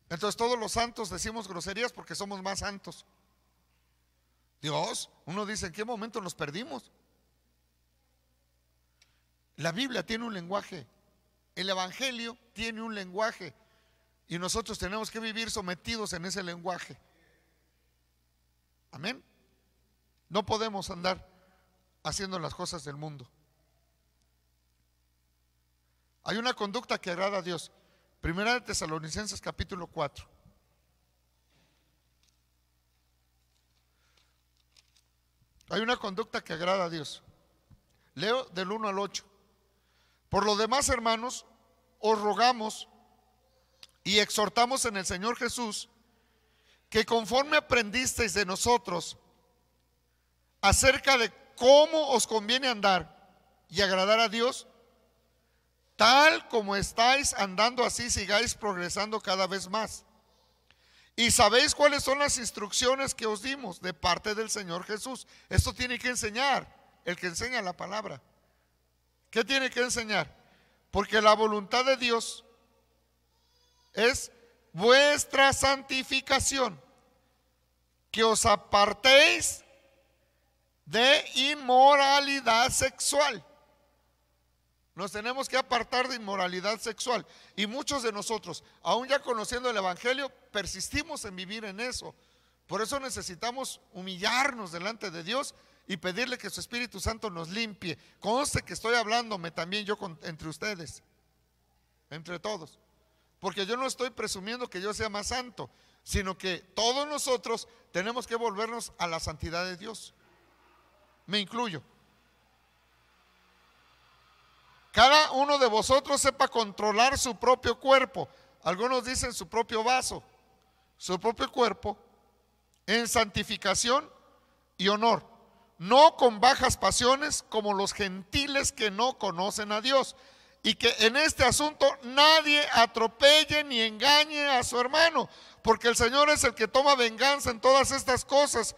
Entonces todos los santos decimos groserías porque somos más santos. Dios, uno dice, ¿en qué momento nos perdimos? La Biblia tiene un lenguaje, el Evangelio tiene un lenguaje y nosotros tenemos que vivir sometidos en ese lenguaje. Amén. No podemos andar haciendo las cosas del mundo. Hay una conducta que agrada a Dios. Primera de Tesalonicenses capítulo 4. Hay una conducta que agrada a Dios. Leo del 1 al 8. Por lo demás, hermanos, os rogamos y exhortamos en el Señor Jesús que conforme aprendisteis de nosotros acerca de cómo os conviene andar y agradar a Dios, tal como estáis andando así, sigáis progresando cada vez más. Y sabéis cuáles son las instrucciones que os dimos de parte del Señor Jesús. Esto tiene que enseñar el que enseña la palabra. ¿Qué tiene que enseñar? Porque la voluntad de Dios es vuestra santificación, que os apartéis de inmoralidad sexual. Nos tenemos que apartar de inmoralidad sexual. Y muchos de nosotros, aún ya conociendo el Evangelio, persistimos en vivir en eso. Por eso necesitamos humillarnos delante de Dios y pedirle que su Espíritu Santo nos limpie. Conste que estoy hablándome también yo entre ustedes, entre todos. Porque yo no estoy presumiendo que yo sea más santo, sino que todos nosotros tenemos que volvernos a la santidad de Dios. Me incluyo. Cada uno de vosotros sepa controlar su propio cuerpo. Algunos dicen su propio vaso, su propio cuerpo, en santificación y honor. No con bajas pasiones como los gentiles que no conocen a Dios. Y que en este asunto nadie atropelle ni engañe a su hermano, porque el Señor es el que toma venganza en todas estas cosas,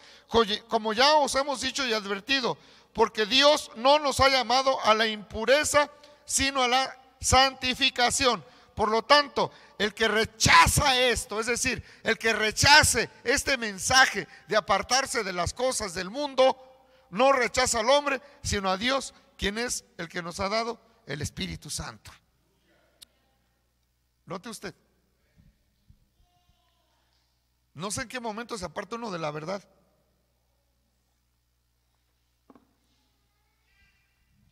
como ya os hemos dicho y advertido, porque Dios no nos ha llamado a la impureza, sino a la santificación. Por lo tanto, el que rechaza esto, es decir, el que rechace este mensaje de apartarse de las cosas del mundo, no rechaza al hombre, sino a Dios, quien es el que nos ha dado el Espíritu Santo. Note usted. No sé en qué momento se aparta uno de la verdad.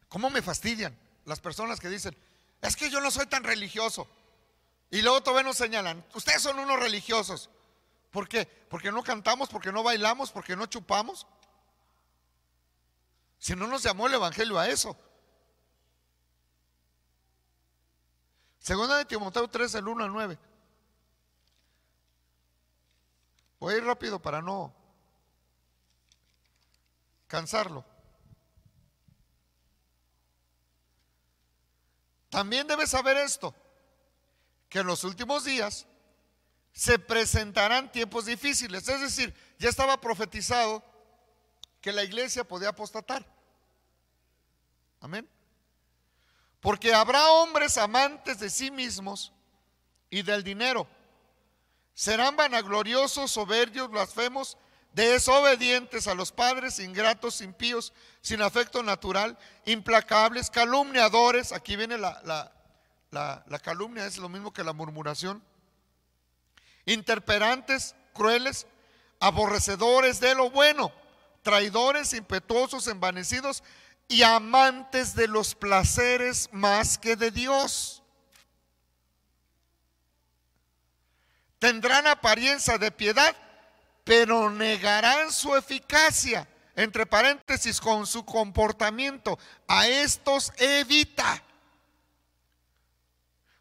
¿Cómo me fastidian las personas que dicen, es que yo no soy tan religioso? Y luego todavía nos señalan, ustedes son unos religiosos. ¿Por qué? Porque no cantamos, porque no bailamos, porque no chupamos. Si no nos llamó el Evangelio a eso. Segunda de Timoteo 3, el 1 al 9. Voy a ir rápido para no cansarlo. También debes saber esto, que en los últimos días se presentarán tiempos difíciles. Es decir, ya estaba profetizado que la iglesia podía apostatar. Amén. Porque habrá hombres amantes de sí mismos y del dinero. Serán vanagloriosos, soberbios, blasfemos, desobedientes a los padres, ingratos, impíos, sin afecto natural, implacables, calumniadores. Aquí viene la, la, calumnia, es lo mismo que la murmuración. Interperantes, crueles, aborrecedores de lo bueno, traidores, impetuosos, envanecidos y amantes de los placeres más que de Dios. Tendrán apariencia de piedad, pero negarán su eficacia. Entre paréntesis, con su comportamiento. A estos evita.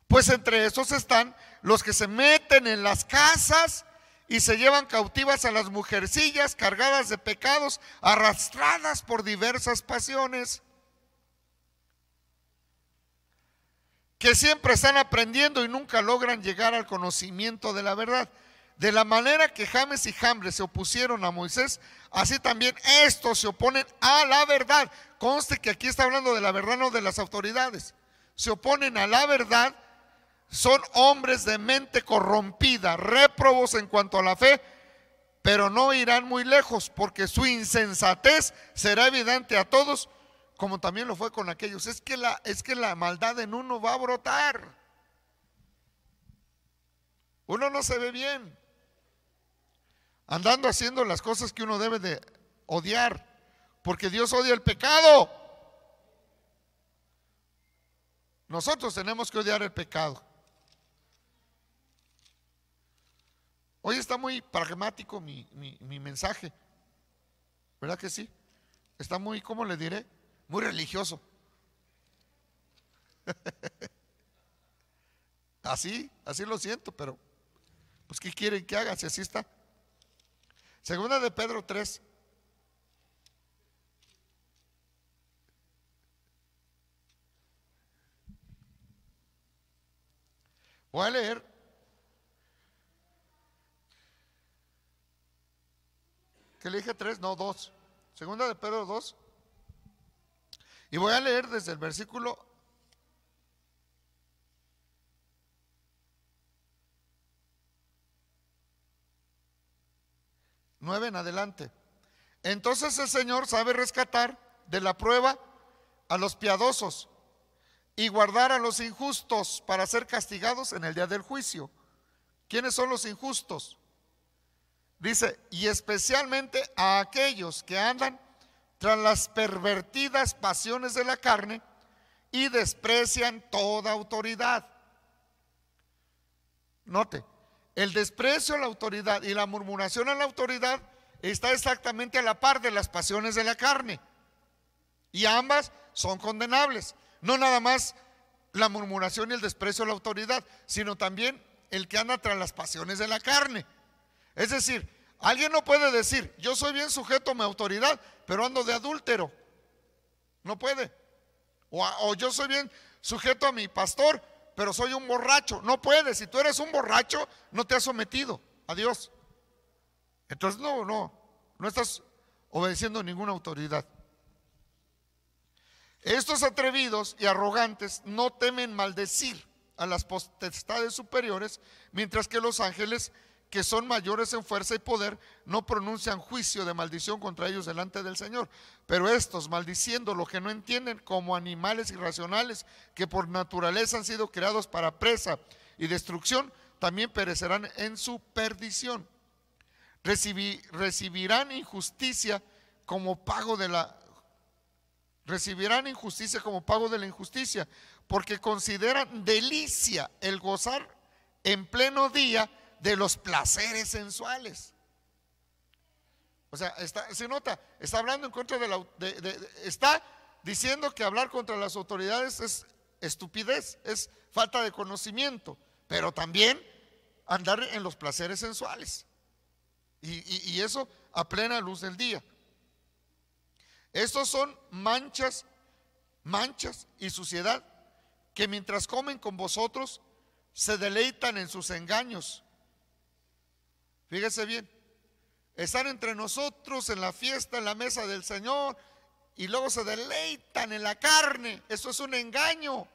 Pues entre esos están los que se meten en las casas y se llevan cautivas a las mujercillas cargadas de pecados, arrastradas por diversas pasiones, que siempre están aprendiendo y nunca logran llegar al conocimiento de la verdad. De la manera que James y Jambre se opusieron a Moisés, así también estos se oponen a la verdad. Conste que aquí está hablando de la verdad, no de las autoridades. Se oponen a la verdad, son hombres de mente corrompida, réprobos en cuanto a la fe, pero no irán muy lejos, porque su insensatez será evidente a todos, como también lo fue con aquellos. Es que la, es que la maldad en uno va a brotar. Uno no se ve bien andando haciendo las cosas que uno debe de odiar, porque Dios odia el pecado. Nosotros tenemos que odiar el pecado. Hoy está muy pragmático mi, mensaje, ¿verdad que sí? Está muy, ¿cómo le diré? Muy religioso. así, así lo siento, pero pues ¿qué quieren que haga si así está? Segunda de Pedro 3. Voy a leer. ¿Qué le dije tres? No, dos. Segunda de Pedro 2. Y voy a leer desde el versículo 9 en adelante. Entonces el Señor sabe rescatar de la prueba a los piadosos y guardar a los injustos para ser castigados en el día del juicio. ¿Quiénes son los injustos? Dice, y especialmente a aquellos que andan tras las pervertidas pasiones de la carne y desprecian toda autoridad. Note, el desprecio a la autoridad y la murmuración a la autoridad está exactamente a la par de las pasiones de la carne. Y ambas son condenables. No nada más la murmuración y el desprecio a la autoridad, sino también el que anda tras las pasiones de la carne. Es decir, alguien no puede decir, yo soy bien sujeto a mi autoridad, pero ando de adúltero. No puede. O, yo soy bien sujeto a mi pastor, pero soy un borracho. No puedes. Si tú eres un borracho, no te has sometido a Dios. Entonces, no, no, no estás obedeciendo ninguna autoridad. Estos atrevidos y arrogantes no temen maldecir a las potestades superiores, mientras que los ángeles que son mayores en fuerza y poder, no pronuncian juicio de maldición contra ellos delante del Señor. Pero estos, maldiciendo lo que no entienden como animales irracionales que por naturaleza han sido creados para presa y destrucción, también perecerán en su perdición. recibirán injusticia como pago de la recibirán injusticia como pago de la injusticia, porque consideran delicia el gozar en pleno día de los placeres sensuales. O sea, está, se nota, está hablando en contra de la... está diciendo que hablar contra las autoridades es estupidez, es falta de conocimiento, pero también andar en los placeres sensuales. Y, y eso a plena luz del día. Estos son manchas, manchas y suciedad que mientras comen con vosotros se deleitan en sus engaños. Fíjese bien, están entre nosotros en la fiesta, en la mesa del Señor, y luego se deleitan en la carne. Eso es un engaño.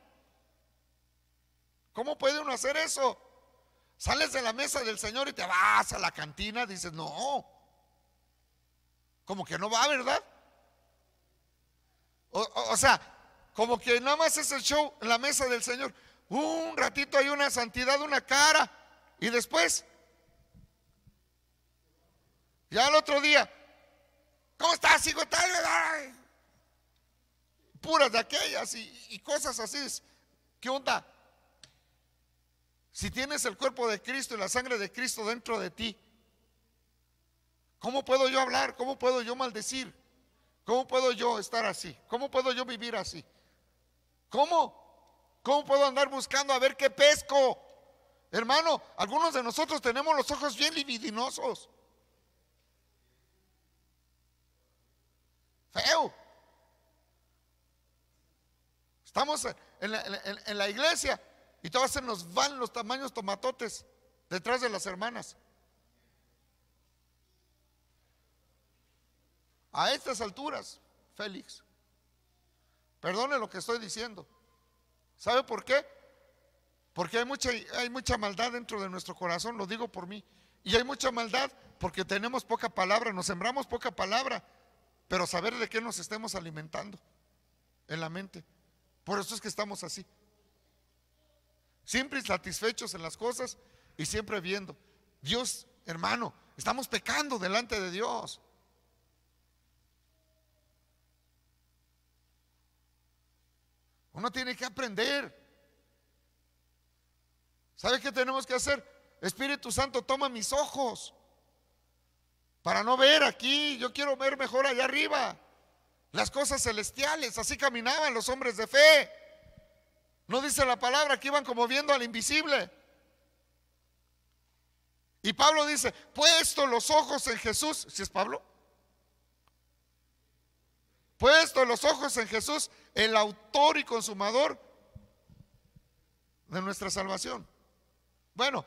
¿Cómo puede uno hacer eso? Sales de la mesa del Señor y te vas a la cantina, dices, no, como que no va, ¿verdad? O, sea, como que nada más es el show en la mesa del Señor. Un ratito hay una santidad, una cara, y después, ya el otro día, ¿cómo estás, hijo? Tal, puras de aquellas y, cosas así. ¿Qué onda? Si tienes el cuerpo de Cristo y la sangre de Cristo dentro de ti, ¿cómo puedo yo hablar? ¿Cómo puedo yo maldecir? ¿Cómo puedo yo estar así? ¿Cómo puedo yo vivir así? ¿Cómo? ¿Cómo puedo andar buscando a ver qué pesco? Hermano, algunos de nosotros tenemos los ojos bien libidinosos. Estamos en la, iglesia y todos se nos van los tamaños tomatotes detrás de las hermanas. A estas alturas, Félix, perdone lo que estoy diciendo. ¿Sabe por qué? Porque hay mucha, hay mucha maldad dentro de nuestro corazón, lo digo por mí. Y hay mucha maldad porque tenemos poca palabra, nos sembramos poca palabra, pero saber de qué nos estemos alimentando en la mente. Por eso es que estamos así. Siempre satisfechos en las cosas y siempre viendo. Dios, hermano, estamos pecando delante de Dios. Uno tiene que aprender. ¿Sabe qué tenemos que hacer? Espíritu Santo, toma mis ojos para no ver aquí. Yo quiero ver mejor allá arriba las cosas celestiales. Así caminaban los hombres de fe. No dice la palabra que iban como viendo al invisible. Y Pablo dice, puesto los ojos en Jesús, si es Pablo, puesto los ojos en Jesús, el autor y consumador de nuestra salvación. Bueno,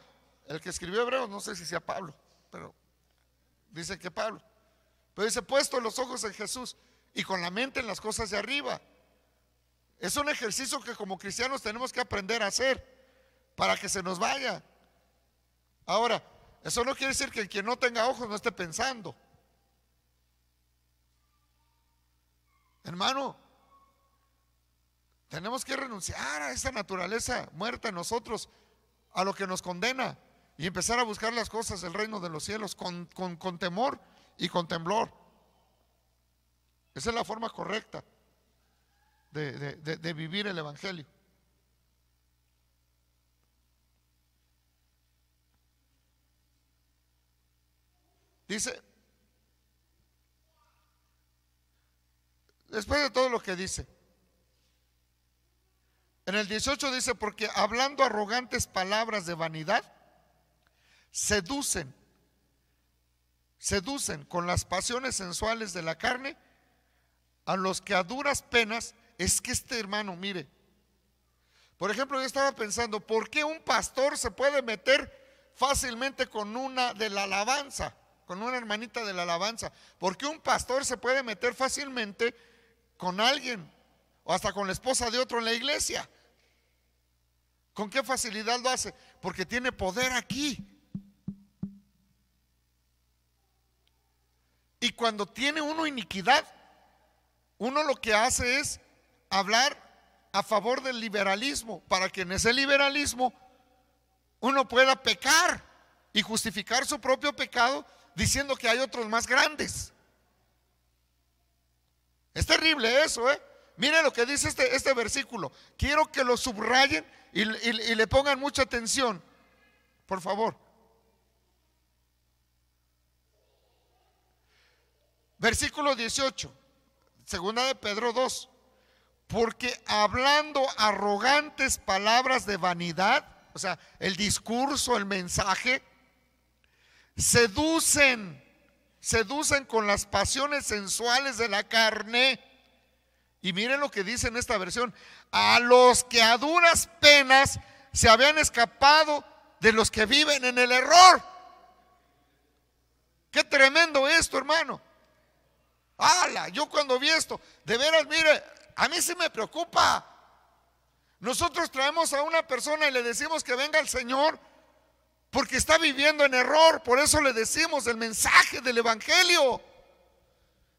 el que escribió Hebreos, no sé si sea Pablo, pero dice que Pablo. Pero dice, puesto los ojos en Jesús, y con la mente en las cosas de arriba. Es un ejercicio que como cristianos tenemos que aprender a hacer para que se nos vaya. Ahora, eso no quiere decir que que no tenga ojos no esté pensando. Hermano, tenemos que renunciar a esa naturaleza muerta en nosotros, a lo que nos condena, y empezar a buscar las cosas del reino de los cielos con, con temor y con temblor. Esa es la forma correcta de, vivir el Evangelio. Dice, después de todo lo que dice, en el 18 dice, porque hablando arrogantes palabras de vanidad, seducen, seducen con las pasiones sensuales de la carne a los que a duras penas, es que este hermano, mire, por ejemplo, yo estaba pensando, ¿por qué un pastor se puede meter fácilmente con una de la alabanza, con una hermanita de la alabanza? ¿Por qué un pastor se puede meter fácilmente con alguien o hasta con la esposa de otro en la iglesia? ¿Con qué facilidad lo hace? Porque tiene poder aquí. Y cuando tiene uno iniquidad, uno lo que hace es hablar a favor del liberalismo, para que en ese liberalismo uno pueda pecar y justificar su propio pecado diciendo que hay otros más grandes. Es terrible eso, ¿eh? Mire lo que dice este, este versículo. Quiero que lo subrayen y, y le pongan mucha atención. Por favor. Versículo 18, segunda de Pedro 2. Porque hablando arrogantes palabras de vanidad, o sea, el discurso, el mensaje, seducen, seducen con las pasiones sensuales de la carne. Y miren lo que dice en esta versión, a los que a duras penas se habían escapado de los que viven en el error. Qué tremendo esto, hermano. ¡Hala! Yo cuando vi esto, de veras, mire, a mí sí me preocupa. Nosotros traemos a una persona y le decimos que venga el Señor porque está viviendo en error. Por eso le decimos el mensaje del Evangelio.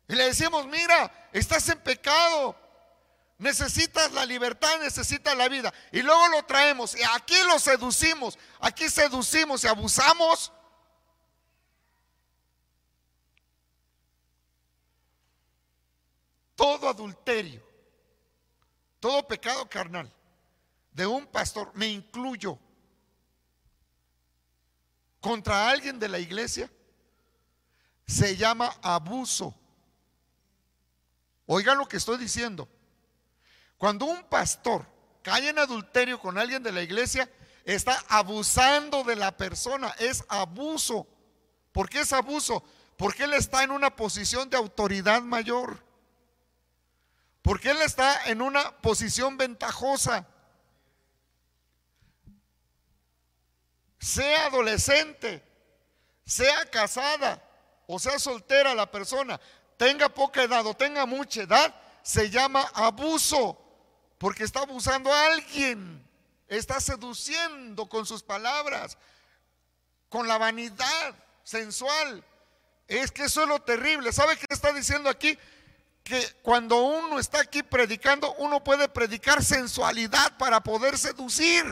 Y le decimos, mira, estás en pecado. Necesitas la libertad, necesitas la vida. Y luego lo traemos. Y aquí lo seducimos. Aquí seducimos y abusamos. Todo adulterio, todo pecado carnal de un pastor, me incluyo, contra alguien de la iglesia, se llama abuso. Oigan lo que estoy diciendo. Cuando un pastor cae en adulterio con alguien de la iglesia, está abusando de la persona, es abuso. ¿Por qué es abuso? Porque él está en una posición de autoridad mayor. Porque él está en una posición ventajosa. Sea adolescente, sea casada o sea soltera la persona, tenga poca edad o tenga mucha edad, se llama abuso porque está abusando a alguien, está seduciendo con sus palabras, con la vanidad sensual. Es que eso es lo terrible. ¿Sabe qué está diciendo aquí? Que cuando uno está aquí predicando, uno puede predicar sensualidad para poder seducir.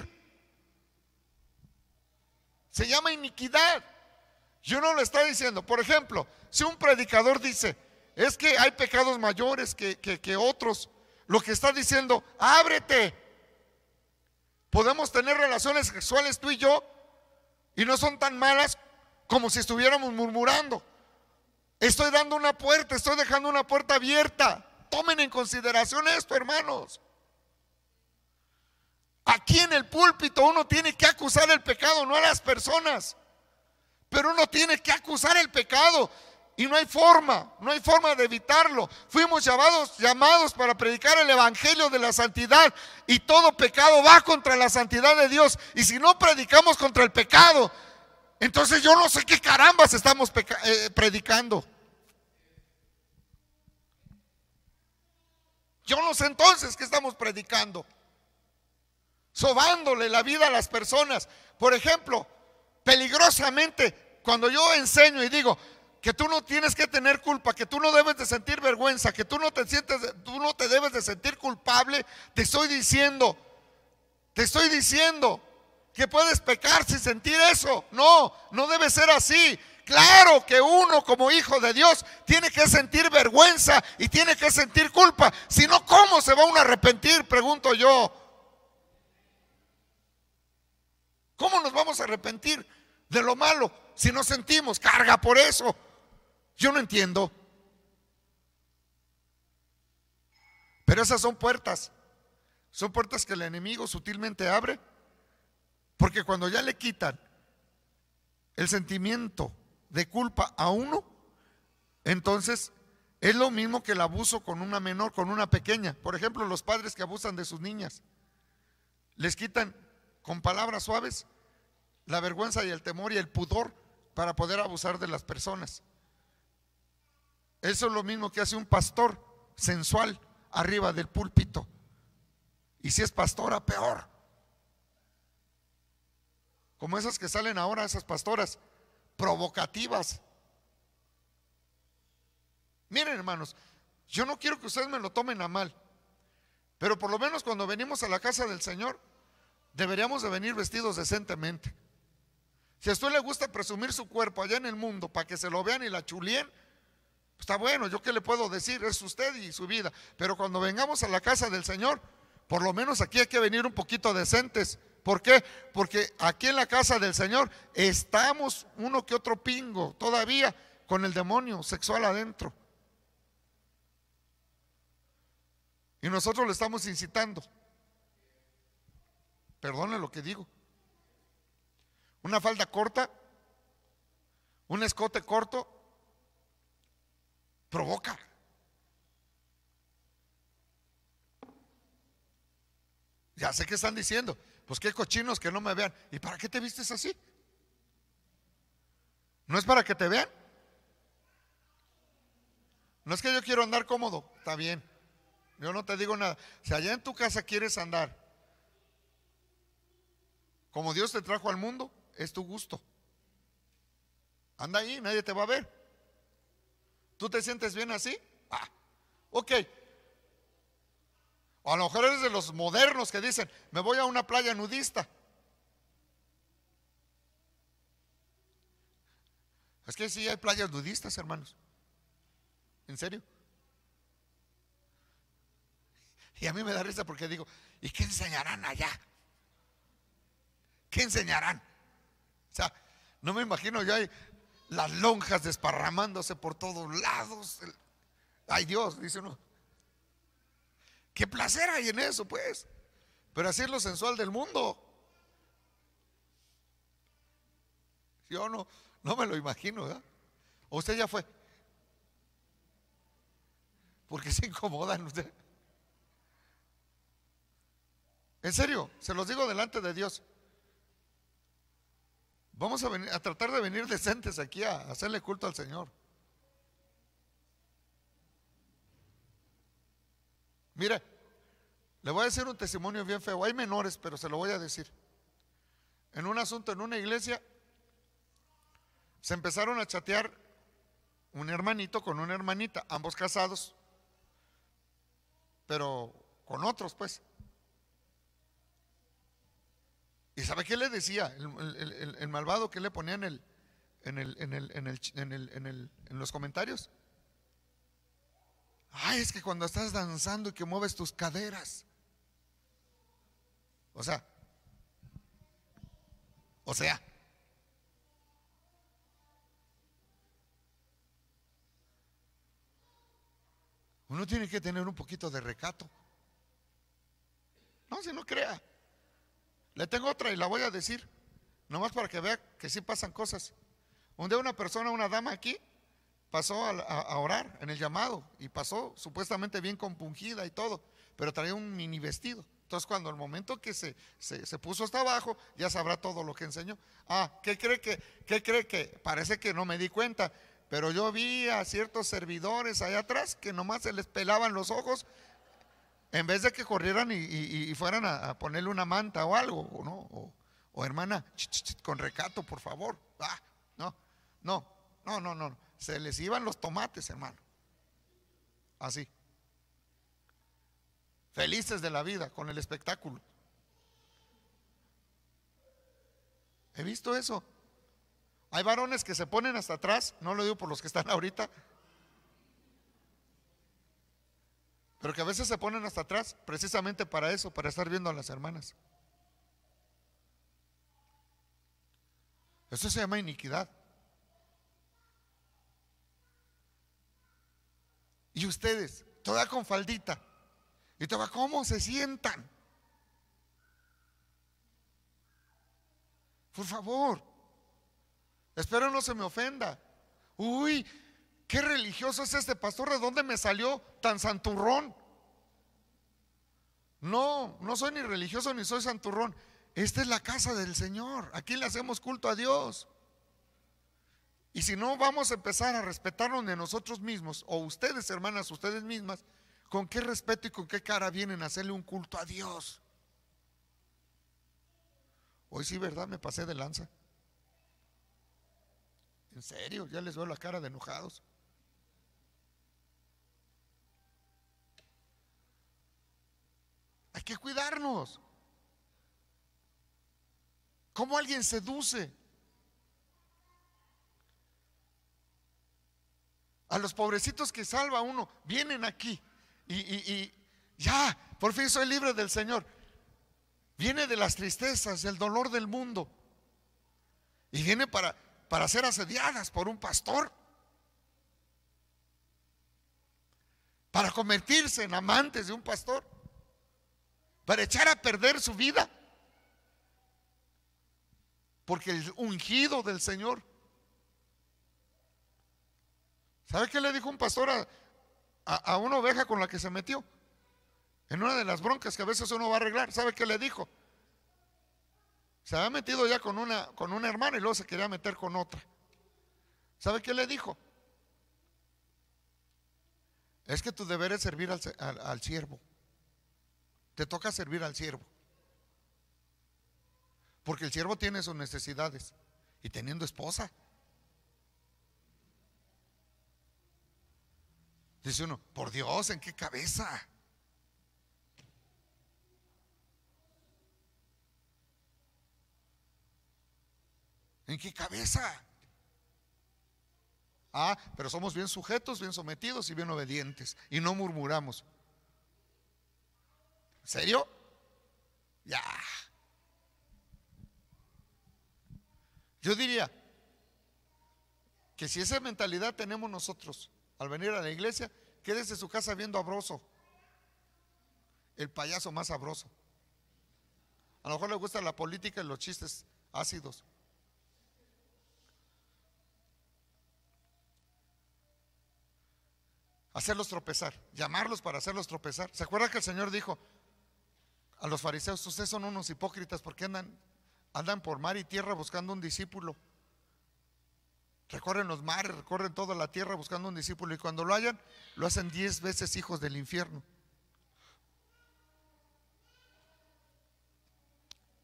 Se llama iniquidad. Yo no lo está diciendo. Por ejemplo, si un predicador dice, es que hay pecados mayores que, que, que otros, lo que está diciendo, ábrete. Podemos tener relaciones sexuales tú y yo y no son tan malas como si estuviéramos murmurando. Estoy dando una puerta, estoy dejando una puerta abierta. Tomen en consideración esto, hermanos. Aquí en el púlpito uno tiene que acusar el pecado, no a las personas. Pero uno tiene que acusar el pecado. Y no hay forma, no hay forma de evitarlo. Fuimos llamados, llamados para predicar el Evangelio de la santidad y todo pecado va contra la santidad de Dios. Y si no predicamos contra el pecado, entonces yo no sé qué carambas estamos eh, predicando. Yo no sé entonces qué estamos predicando. Sobándole la vida a las personas. Por ejemplo, peligrosamente, cuando yo enseño y digo, que tú no tienes que tener culpa, que tú no debes de sentir vergüenza, que tú no te sientes, tú no te debes de sentir culpable, te estoy diciendo, te estoy diciendo que puedes pecar sin sentir eso. No, no debe ser así. Claro que uno como hijo de Dios tiene que sentir vergüenza y tiene que sentir culpa. Si no, ¿cómo se va uno a arrepentir? Pregunto yo. ¿Cómo nos vamos a arrepentir de lo malo si no sentimos carga por eso? Yo no entiendo. Pero esas son puertas. Son puertas que el enemigo sutilmente abre. Porque cuando ya le quitan el sentimiento de culpa a uno, entonces es lo mismo que el abuso con una menor, con una pequeña. Por ejemplo, los padres que abusan de sus niñas. Les quitan con palabras suaves la vergüenza y el temor y el pudor para poder abusar de las personas. Eso es lo mismo que hace un pastor sensual arriba del púlpito. Y si es pastora, peor. Como esas que salen ahora, esas pastoras provocativas. Miren, hermanos, yo no quiero que ustedes me lo tomen a mal, pero por lo menos cuando venimos a la casa del Señor, deberíamos de venir vestidos decentemente. Si a usted le gusta presumir su cuerpo allá en el mundo para que se lo vean y la chulien, pues está bueno, yo qué le puedo decir, es usted y su vida. Pero cuando vengamos a la casa del Señor, por lo menos aquí hay que venir un poquito decentes. ¿Por qué? Porque aquí en la casa del Señor estamos uno que otro pingo todavía con el demonio sexual adentro. Y nosotros le estamos incitando. Perdone lo que digo. Una falda corta, un escote corto, provoca. Ya sé que están diciendo, pues qué cochinos que no me vean. ¿Y para qué te vistes así? ¿No es para que te vean? No es que yo quiero andar cómodo, está bien. Yo no te digo nada. Si allá en tu casa quieres andar como Dios te trajo al mundo, es tu gusto. Anda ahí, nadie te va a ver. ¿Tú te sientes bien así? Ah, ok. A lo mejor eres de los modernos que dicen, me voy a una playa nudista. Es que sí hay playas nudistas, hermanos. ¿En serio? Y a mí me da risa porque digo, ¿y qué enseñarán allá? ¿Qué enseñarán? O sea, no me imagino ya hay las lonjas desparramándose por todos lados. Ay Dios, dice uno. ¿Qué placer hay en eso, pues? Pero así es lo sensual del mundo. Yo no, no me lo imagino, ¿verdad? ¿O usted ya fue? Porque se incomodan usted. En serio, se los digo delante de Dios. Vamos a, venir, a tratar de venir decentes aquí a hacerle culto al Señor. Mire, le voy a decir un testimonio bien feo. Hay menores, pero se lo voy a decir. En un asunto, en una iglesia, se empezaron a chatear un hermanito con una hermanita, ambos casados, pero con otros, pues. ¿Y sabe qué le decía el, malvado que le ponía en, el, en, el, en, el, el, en los comentarios? Ay, es que cuando estás danzando y que mueves tus caderas. O sea, o sea, uno tiene que tener un poquito de recato. No, si no crea. Le tengo otra y la voy a decir, nomás para que vea que sí pasan cosas. Un día una persona, una dama aquí, pasó a, orar en el llamado y pasó supuestamente bien compungida y todo, pero traía un mini vestido. Entonces cuando el momento que se, se, puso hasta abajo, ya sabrá todo lo que enseñó. Ah, ¿qué cree que? ¿Qué cree que? Parece que no me di cuenta, pero yo vi a ciertos servidores allá atrás que nomás se les pelaban los ojos en vez de que corrieran y, fueran a, ponerle una manta o algo, ¿no? O, hermana, con recato, por favor. Ah, no, no, no, no, no. Se les iban los tomates, hermano. Así. Felices de la vida con el espectáculo. He visto eso. Hay varones que se ponen hasta atrás, no lo digo por los que están ahorita, pero que a veces se ponen hasta atrás precisamente para eso, para estar viendo a las hermanas. Eso se llama iniquidad. Y ustedes, toda con faldita, y toda, ¿cómo se sientan? Por favor, espero no se me ofenda. Uy, qué religioso es este pastor, ¿de dónde me salió tan santurrón? No, no soy ni religioso ni soy santurrón. Esta es la casa del Señor. Aquí le hacemos culto a Dios. Y si no vamos a empezar a respetarnos de nosotros mismos, o ustedes, hermanas, ustedes mismas, ¿con qué respeto y con qué cara vienen a hacerle un culto a Dios? Hoy sí, ¿verdad? Me pasé de lanza. En serio, ya les veo la cara de enojados. Hay que cuidarnos. ¿Cómo alguien seduce A los pobrecitos que salva uno, vienen aquí y, y ya, por fin soy libre del Señor. Viene de las tristezas, del dolor del mundo. Y viene para, para ser asediadas por un pastor. Para convertirse en amantes de un pastor. Para echar a perder su vida. Porque el ungido del Señor. ¿Sabe qué le dijo un pastor a, a, una oveja con la que se metió? En una de las broncas que a veces uno va a arreglar. ¿Sabe qué le dijo? Se había metido ya con una, con una hermana y luego se quería meter con otra. ¿Sabe qué le dijo? Es que tu deber es servir al, al siervo. Te toca servir al siervo. Porque el siervo tiene sus necesidades. Y teniendo esposa. Dice uno, por Dios, ¿en qué cabeza? ¿En qué cabeza? Ah, pero somos bien sujetos, bien sometidos y bien obedientes. Y no murmuramos. ¿En serio? Ya. Yo diría que si esa mentalidad tenemos nosotros al venir a la iglesia, quédese en su casa viendo a Broso, el payaso más sabroso. A lo mejor le gusta la política y los chistes ácidos. Hacerlos tropezar, llamarlos para hacerlos tropezar. ¿Se acuerda que el Señor dijo a los fariseos, ustedes son unos hipócritas porque andan Andan por mar y tierra buscando un discípulo. Recorren los mares, recorren toda la tierra buscando un discípulo y cuando lo hayan, lo hacen diez veces hijos del infierno.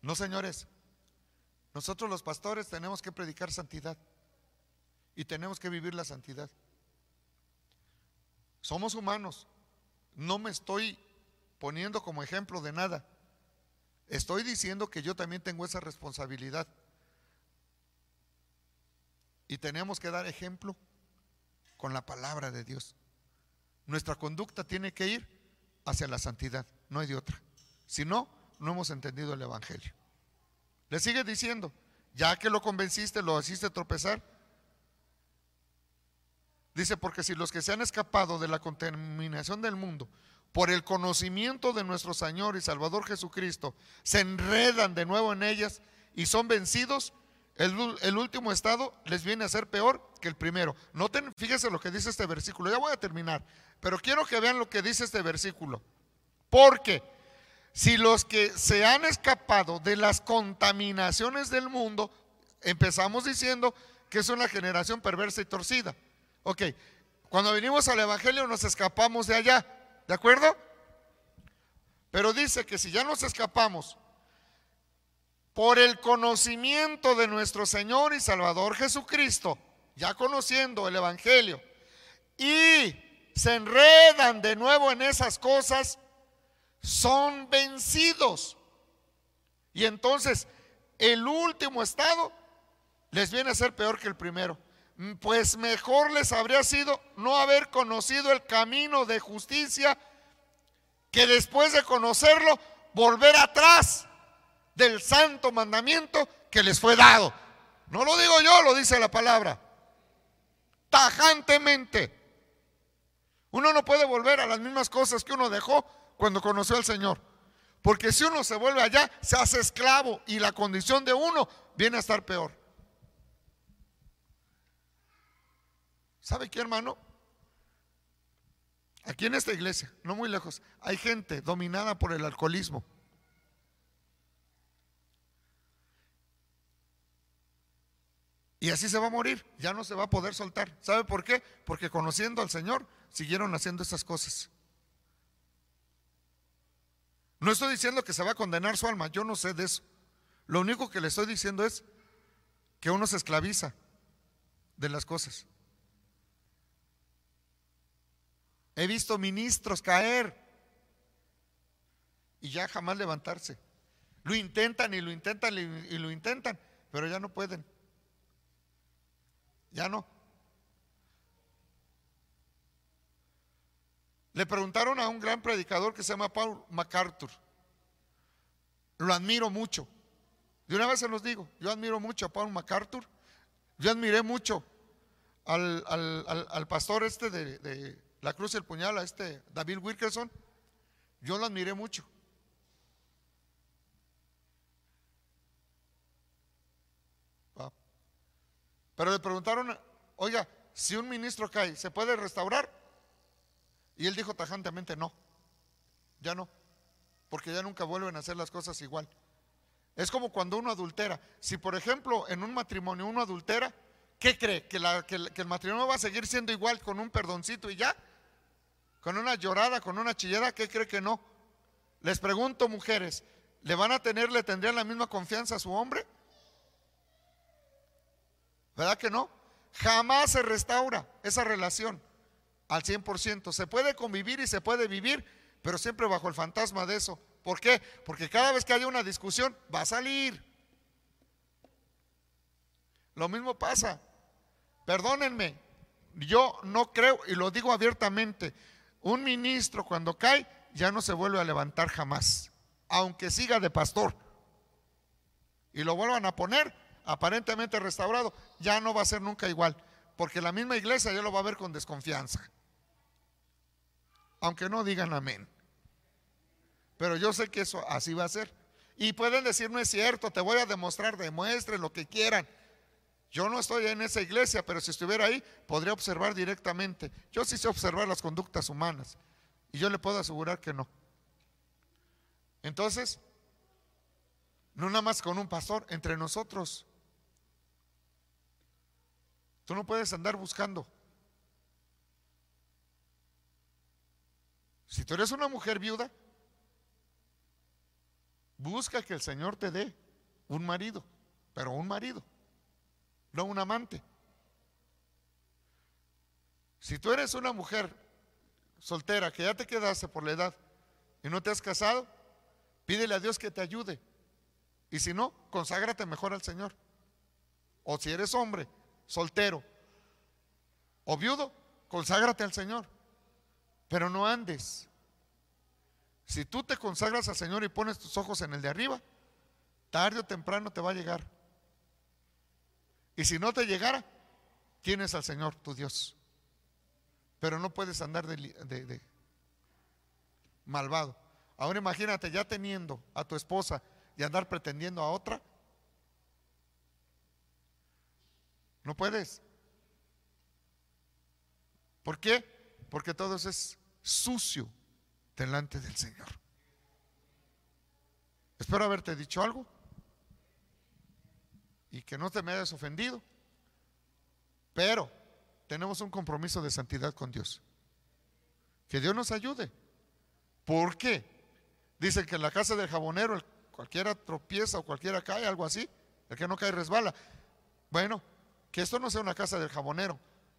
No, señores, nosotros los pastores tenemos que predicar santidad y tenemos que vivir la santidad. Somos humanos, no me estoy poniendo como ejemplo de nada. Estoy diciendo que yo también tengo esa responsabilidad. Y tenemos que dar ejemplo con la palabra de Dios. Nuestra conducta tiene que ir hacia la santidad, no hay de otra. Si no, no hemos entendido el Evangelio. Le sigue diciendo, ya que lo convenciste, lo hiciste tropezar. Dice, porque si los que se han escapado de la contaminación del mundo por el conocimiento de nuestro Señor y Salvador Jesucristo, se enredan de nuevo en ellas y son vencidos, el, último estado les viene a ser peor que el primero. Noten, fíjense lo que dice este versículo. Ya voy a terminar, pero quiero que vean lo que dice este versículo. Porque si los que se han escapado de las contaminaciones del mundo, empezamos diciendo que es una generación perversa y torcida. Ok, cuando venimos al Evangelio nos escapamos de allá. ¿De acuerdo? Pero dice que si ya nos escapamos por el conocimiento de nuestro Señor y Salvador Jesucristo, ya conociendo el Evangelio, y se enredan de nuevo en esas cosas, son vencidos. Y entonces el último estado les viene a ser peor que el primero. Mm, pues mejor les habría sido no haber conocido el camino de justicia que después de conocerlo volver atrás del santo mandamiento que les fue dado. No lo digo yo, lo dice la palabra. Tajantemente. Uno no puede volver a las mismas cosas que uno dejó cuando conoció al Señor. Porque si uno se vuelve allá, se hace esclavo y la condición de uno viene a estar peor. ¿Sabe qué, hermano? Aquí en esta iglesia, no muy lejos, hay gente dominada por el alcoholismo. Y así se va a morir, ya no se va a poder soltar. ¿Sabe por qué? Porque conociendo al Señor, siguieron haciendo esas cosas. No estoy diciendo que se va a condenar su alma, yo no sé de eso. Lo único que le estoy diciendo es que uno se esclaviza de las cosas. He visto ministros caer y ya jamás levantarse. Lo intentan y lo intentan y lo intentan, pero ya no pueden. Ya no. Le preguntaron a un gran predicador que se llama Paul MacArthur. Lo admiro mucho. De una vez se los digo, yo admiro mucho a Paul MacArthur. Yo admiré mucho al, pastor este de, la Cruz y el Puñal, a este David Wilkerson. Yo lo admiré mucho. Pero le preguntaron, oiga, si un ministro cae, ¿se puede restaurar? Y él dijo tajantemente, no, ya no, porque ya nunca vuelven a hacer las cosas igual. Es como cuando uno adultera. Si por ejemplo en un matrimonio uno adultera, ¿qué cree? ¿Que, que el matrimonio va a seguir siendo igual con un perdoncito y ya? ¿Con una llorada, con una chillada? ¿Qué cree que no? Les pregunto, mujeres, ¿le van a tener, le tendrían la misma confianza a su hombre? ¿Verdad que no? Jamás se restaura esa relación al 100%. Se puede convivir y se puede vivir, pero siempre bajo el fantasma de eso. ¿Por qué? Porque cada vez que haya una discusión va a salir. Lo mismo pasa. Perdónenme, yo no creo, y lo digo abiertamente, un ministro cuando cae ya no se vuelve a levantar jamás, aunque siga de pastor. Y lo vuelvan a poner, aparentemente restaurado, ya no va a ser nunca igual, porque la misma iglesia ya lo va a ver con desconfianza. Aunque no digan amén. Pero yo sé que eso así va a ser. Y pueden decir, no es cierto, te voy a demostrar, demuestren lo que quieran. Yo no estoy en esa iglesia, pero si estuviera ahí, podría observar directamente. Yo sí sé observar las conductas humanas. Y yo le puedo asegurar que no. Entonces, no nada más con un pastor, entre nosotros. Tú no puedes andar buscando. Si tú eres una mujer viuda, busca que el Señor te dé un marido, pero un marido, no un amante. Si tú eres una mujer soltera que ya te quedaste por la edad y no te has casado, pídele a Dios que te ayude. Y si no, conságrate mejor al Señor. O si eres hombre soltero o viudo, conságrate al Señor. Pero no andes. Si tú te consagras al Señor y pones tus ojos en el de arriba, tarde o temprano te va a llegar. Y si no te llegara, tienes al Señor, tu Dios. Pero no puedes andar de, de malvado. Ahora imagínate ya teniendo a tu esposa y andar pretendiendo a otra. No puedes. ¿Por qué? Porque todo es sucio delante del Señor. Espero haberte dicho algo y que no te me hayas ofendido, pero tenemos un compromiso de santidad con Dios. Que Dios nos ayude. ¿Por qué? Dicen que en la casa del jabonero cualquiera tropieza o cualquiera cae, algo así. El que no cae resbala. Bueno, que esto no sea una casa del jabonero.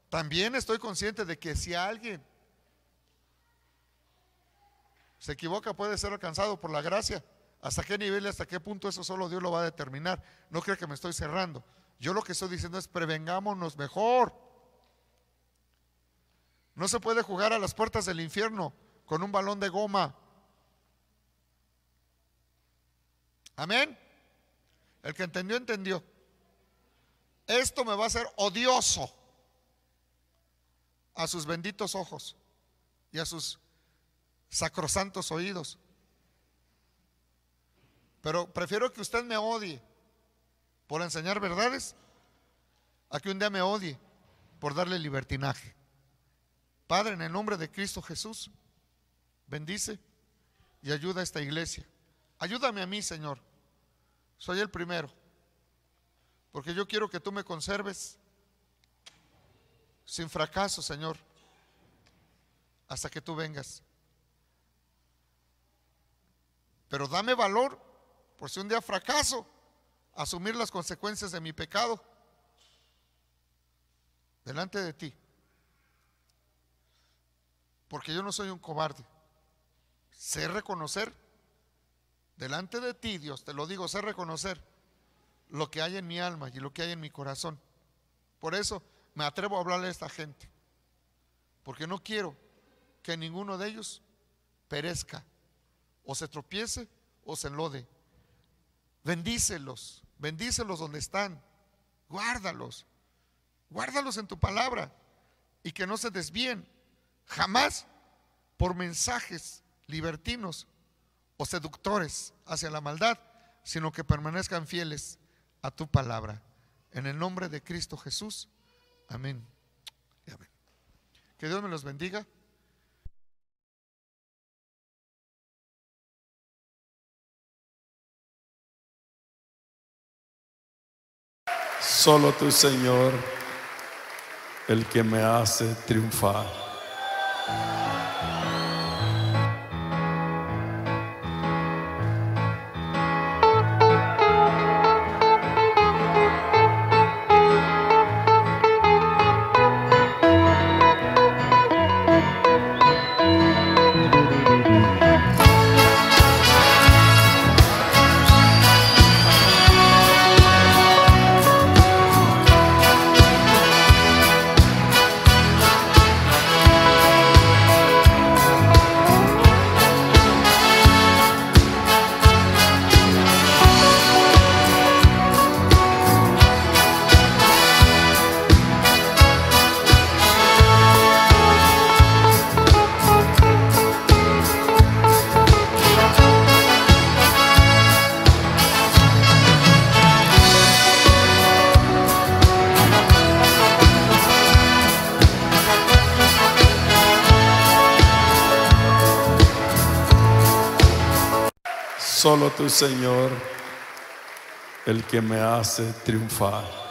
También estoy consciente de que si alguien se equivoca puede ser alcanzado por la gracia. ¿Hasta qué nivel y hasta qué punto eso solo Dios lo va a determinar? No creo que me estoy cerrando. Yo lo que estoy diciendo es prevengámonos mejor. No se puede jugar a las puertas del infierno con un balón de goma. Amén. El que entendió, entendió esto me va a hacer odioso a sus benditos ojos y a sus sacrosantos oídos. Pero prefiero que usted me odie por enseñar verdades a que un día me odie por darle libertinaje. Padre, en el nombre de Cristo Jesús, bendice y ayuda a esta iglesia. Ayúdame a mí, Señor. Soy el primero. Porque yo quiero que tú me conserves sin fracaso, Señor, hasta que tú vengas. Pero dame valor, por si un día fracaso, asumir las consecuencias de mi pecado delante de ti. Porque yo no soy un cobarde. Sé reconocer delante de ti, Dios, te lo digo, sé reconocer lo que hay en mi alma y lo que hay en mi corazón. Por eso me atrevo a hablarle a esta gente. Porque no quiero que ninguno de ellos perezca, o se tropiece o se enlode. Bendícelos, bendícelos donde están, guárdalos, guárdalos en tu palabra y que no se desvíen jamás por mensajes libertinos o seductores hacia la maldad, sino que permanezcan fieles a tu palabra. En el nombre de Cristo Jesús. Amén. Que Dios me los bendiga. Solo tu Señor, el que me hace triunfar. Señor, el que me hace triunfar.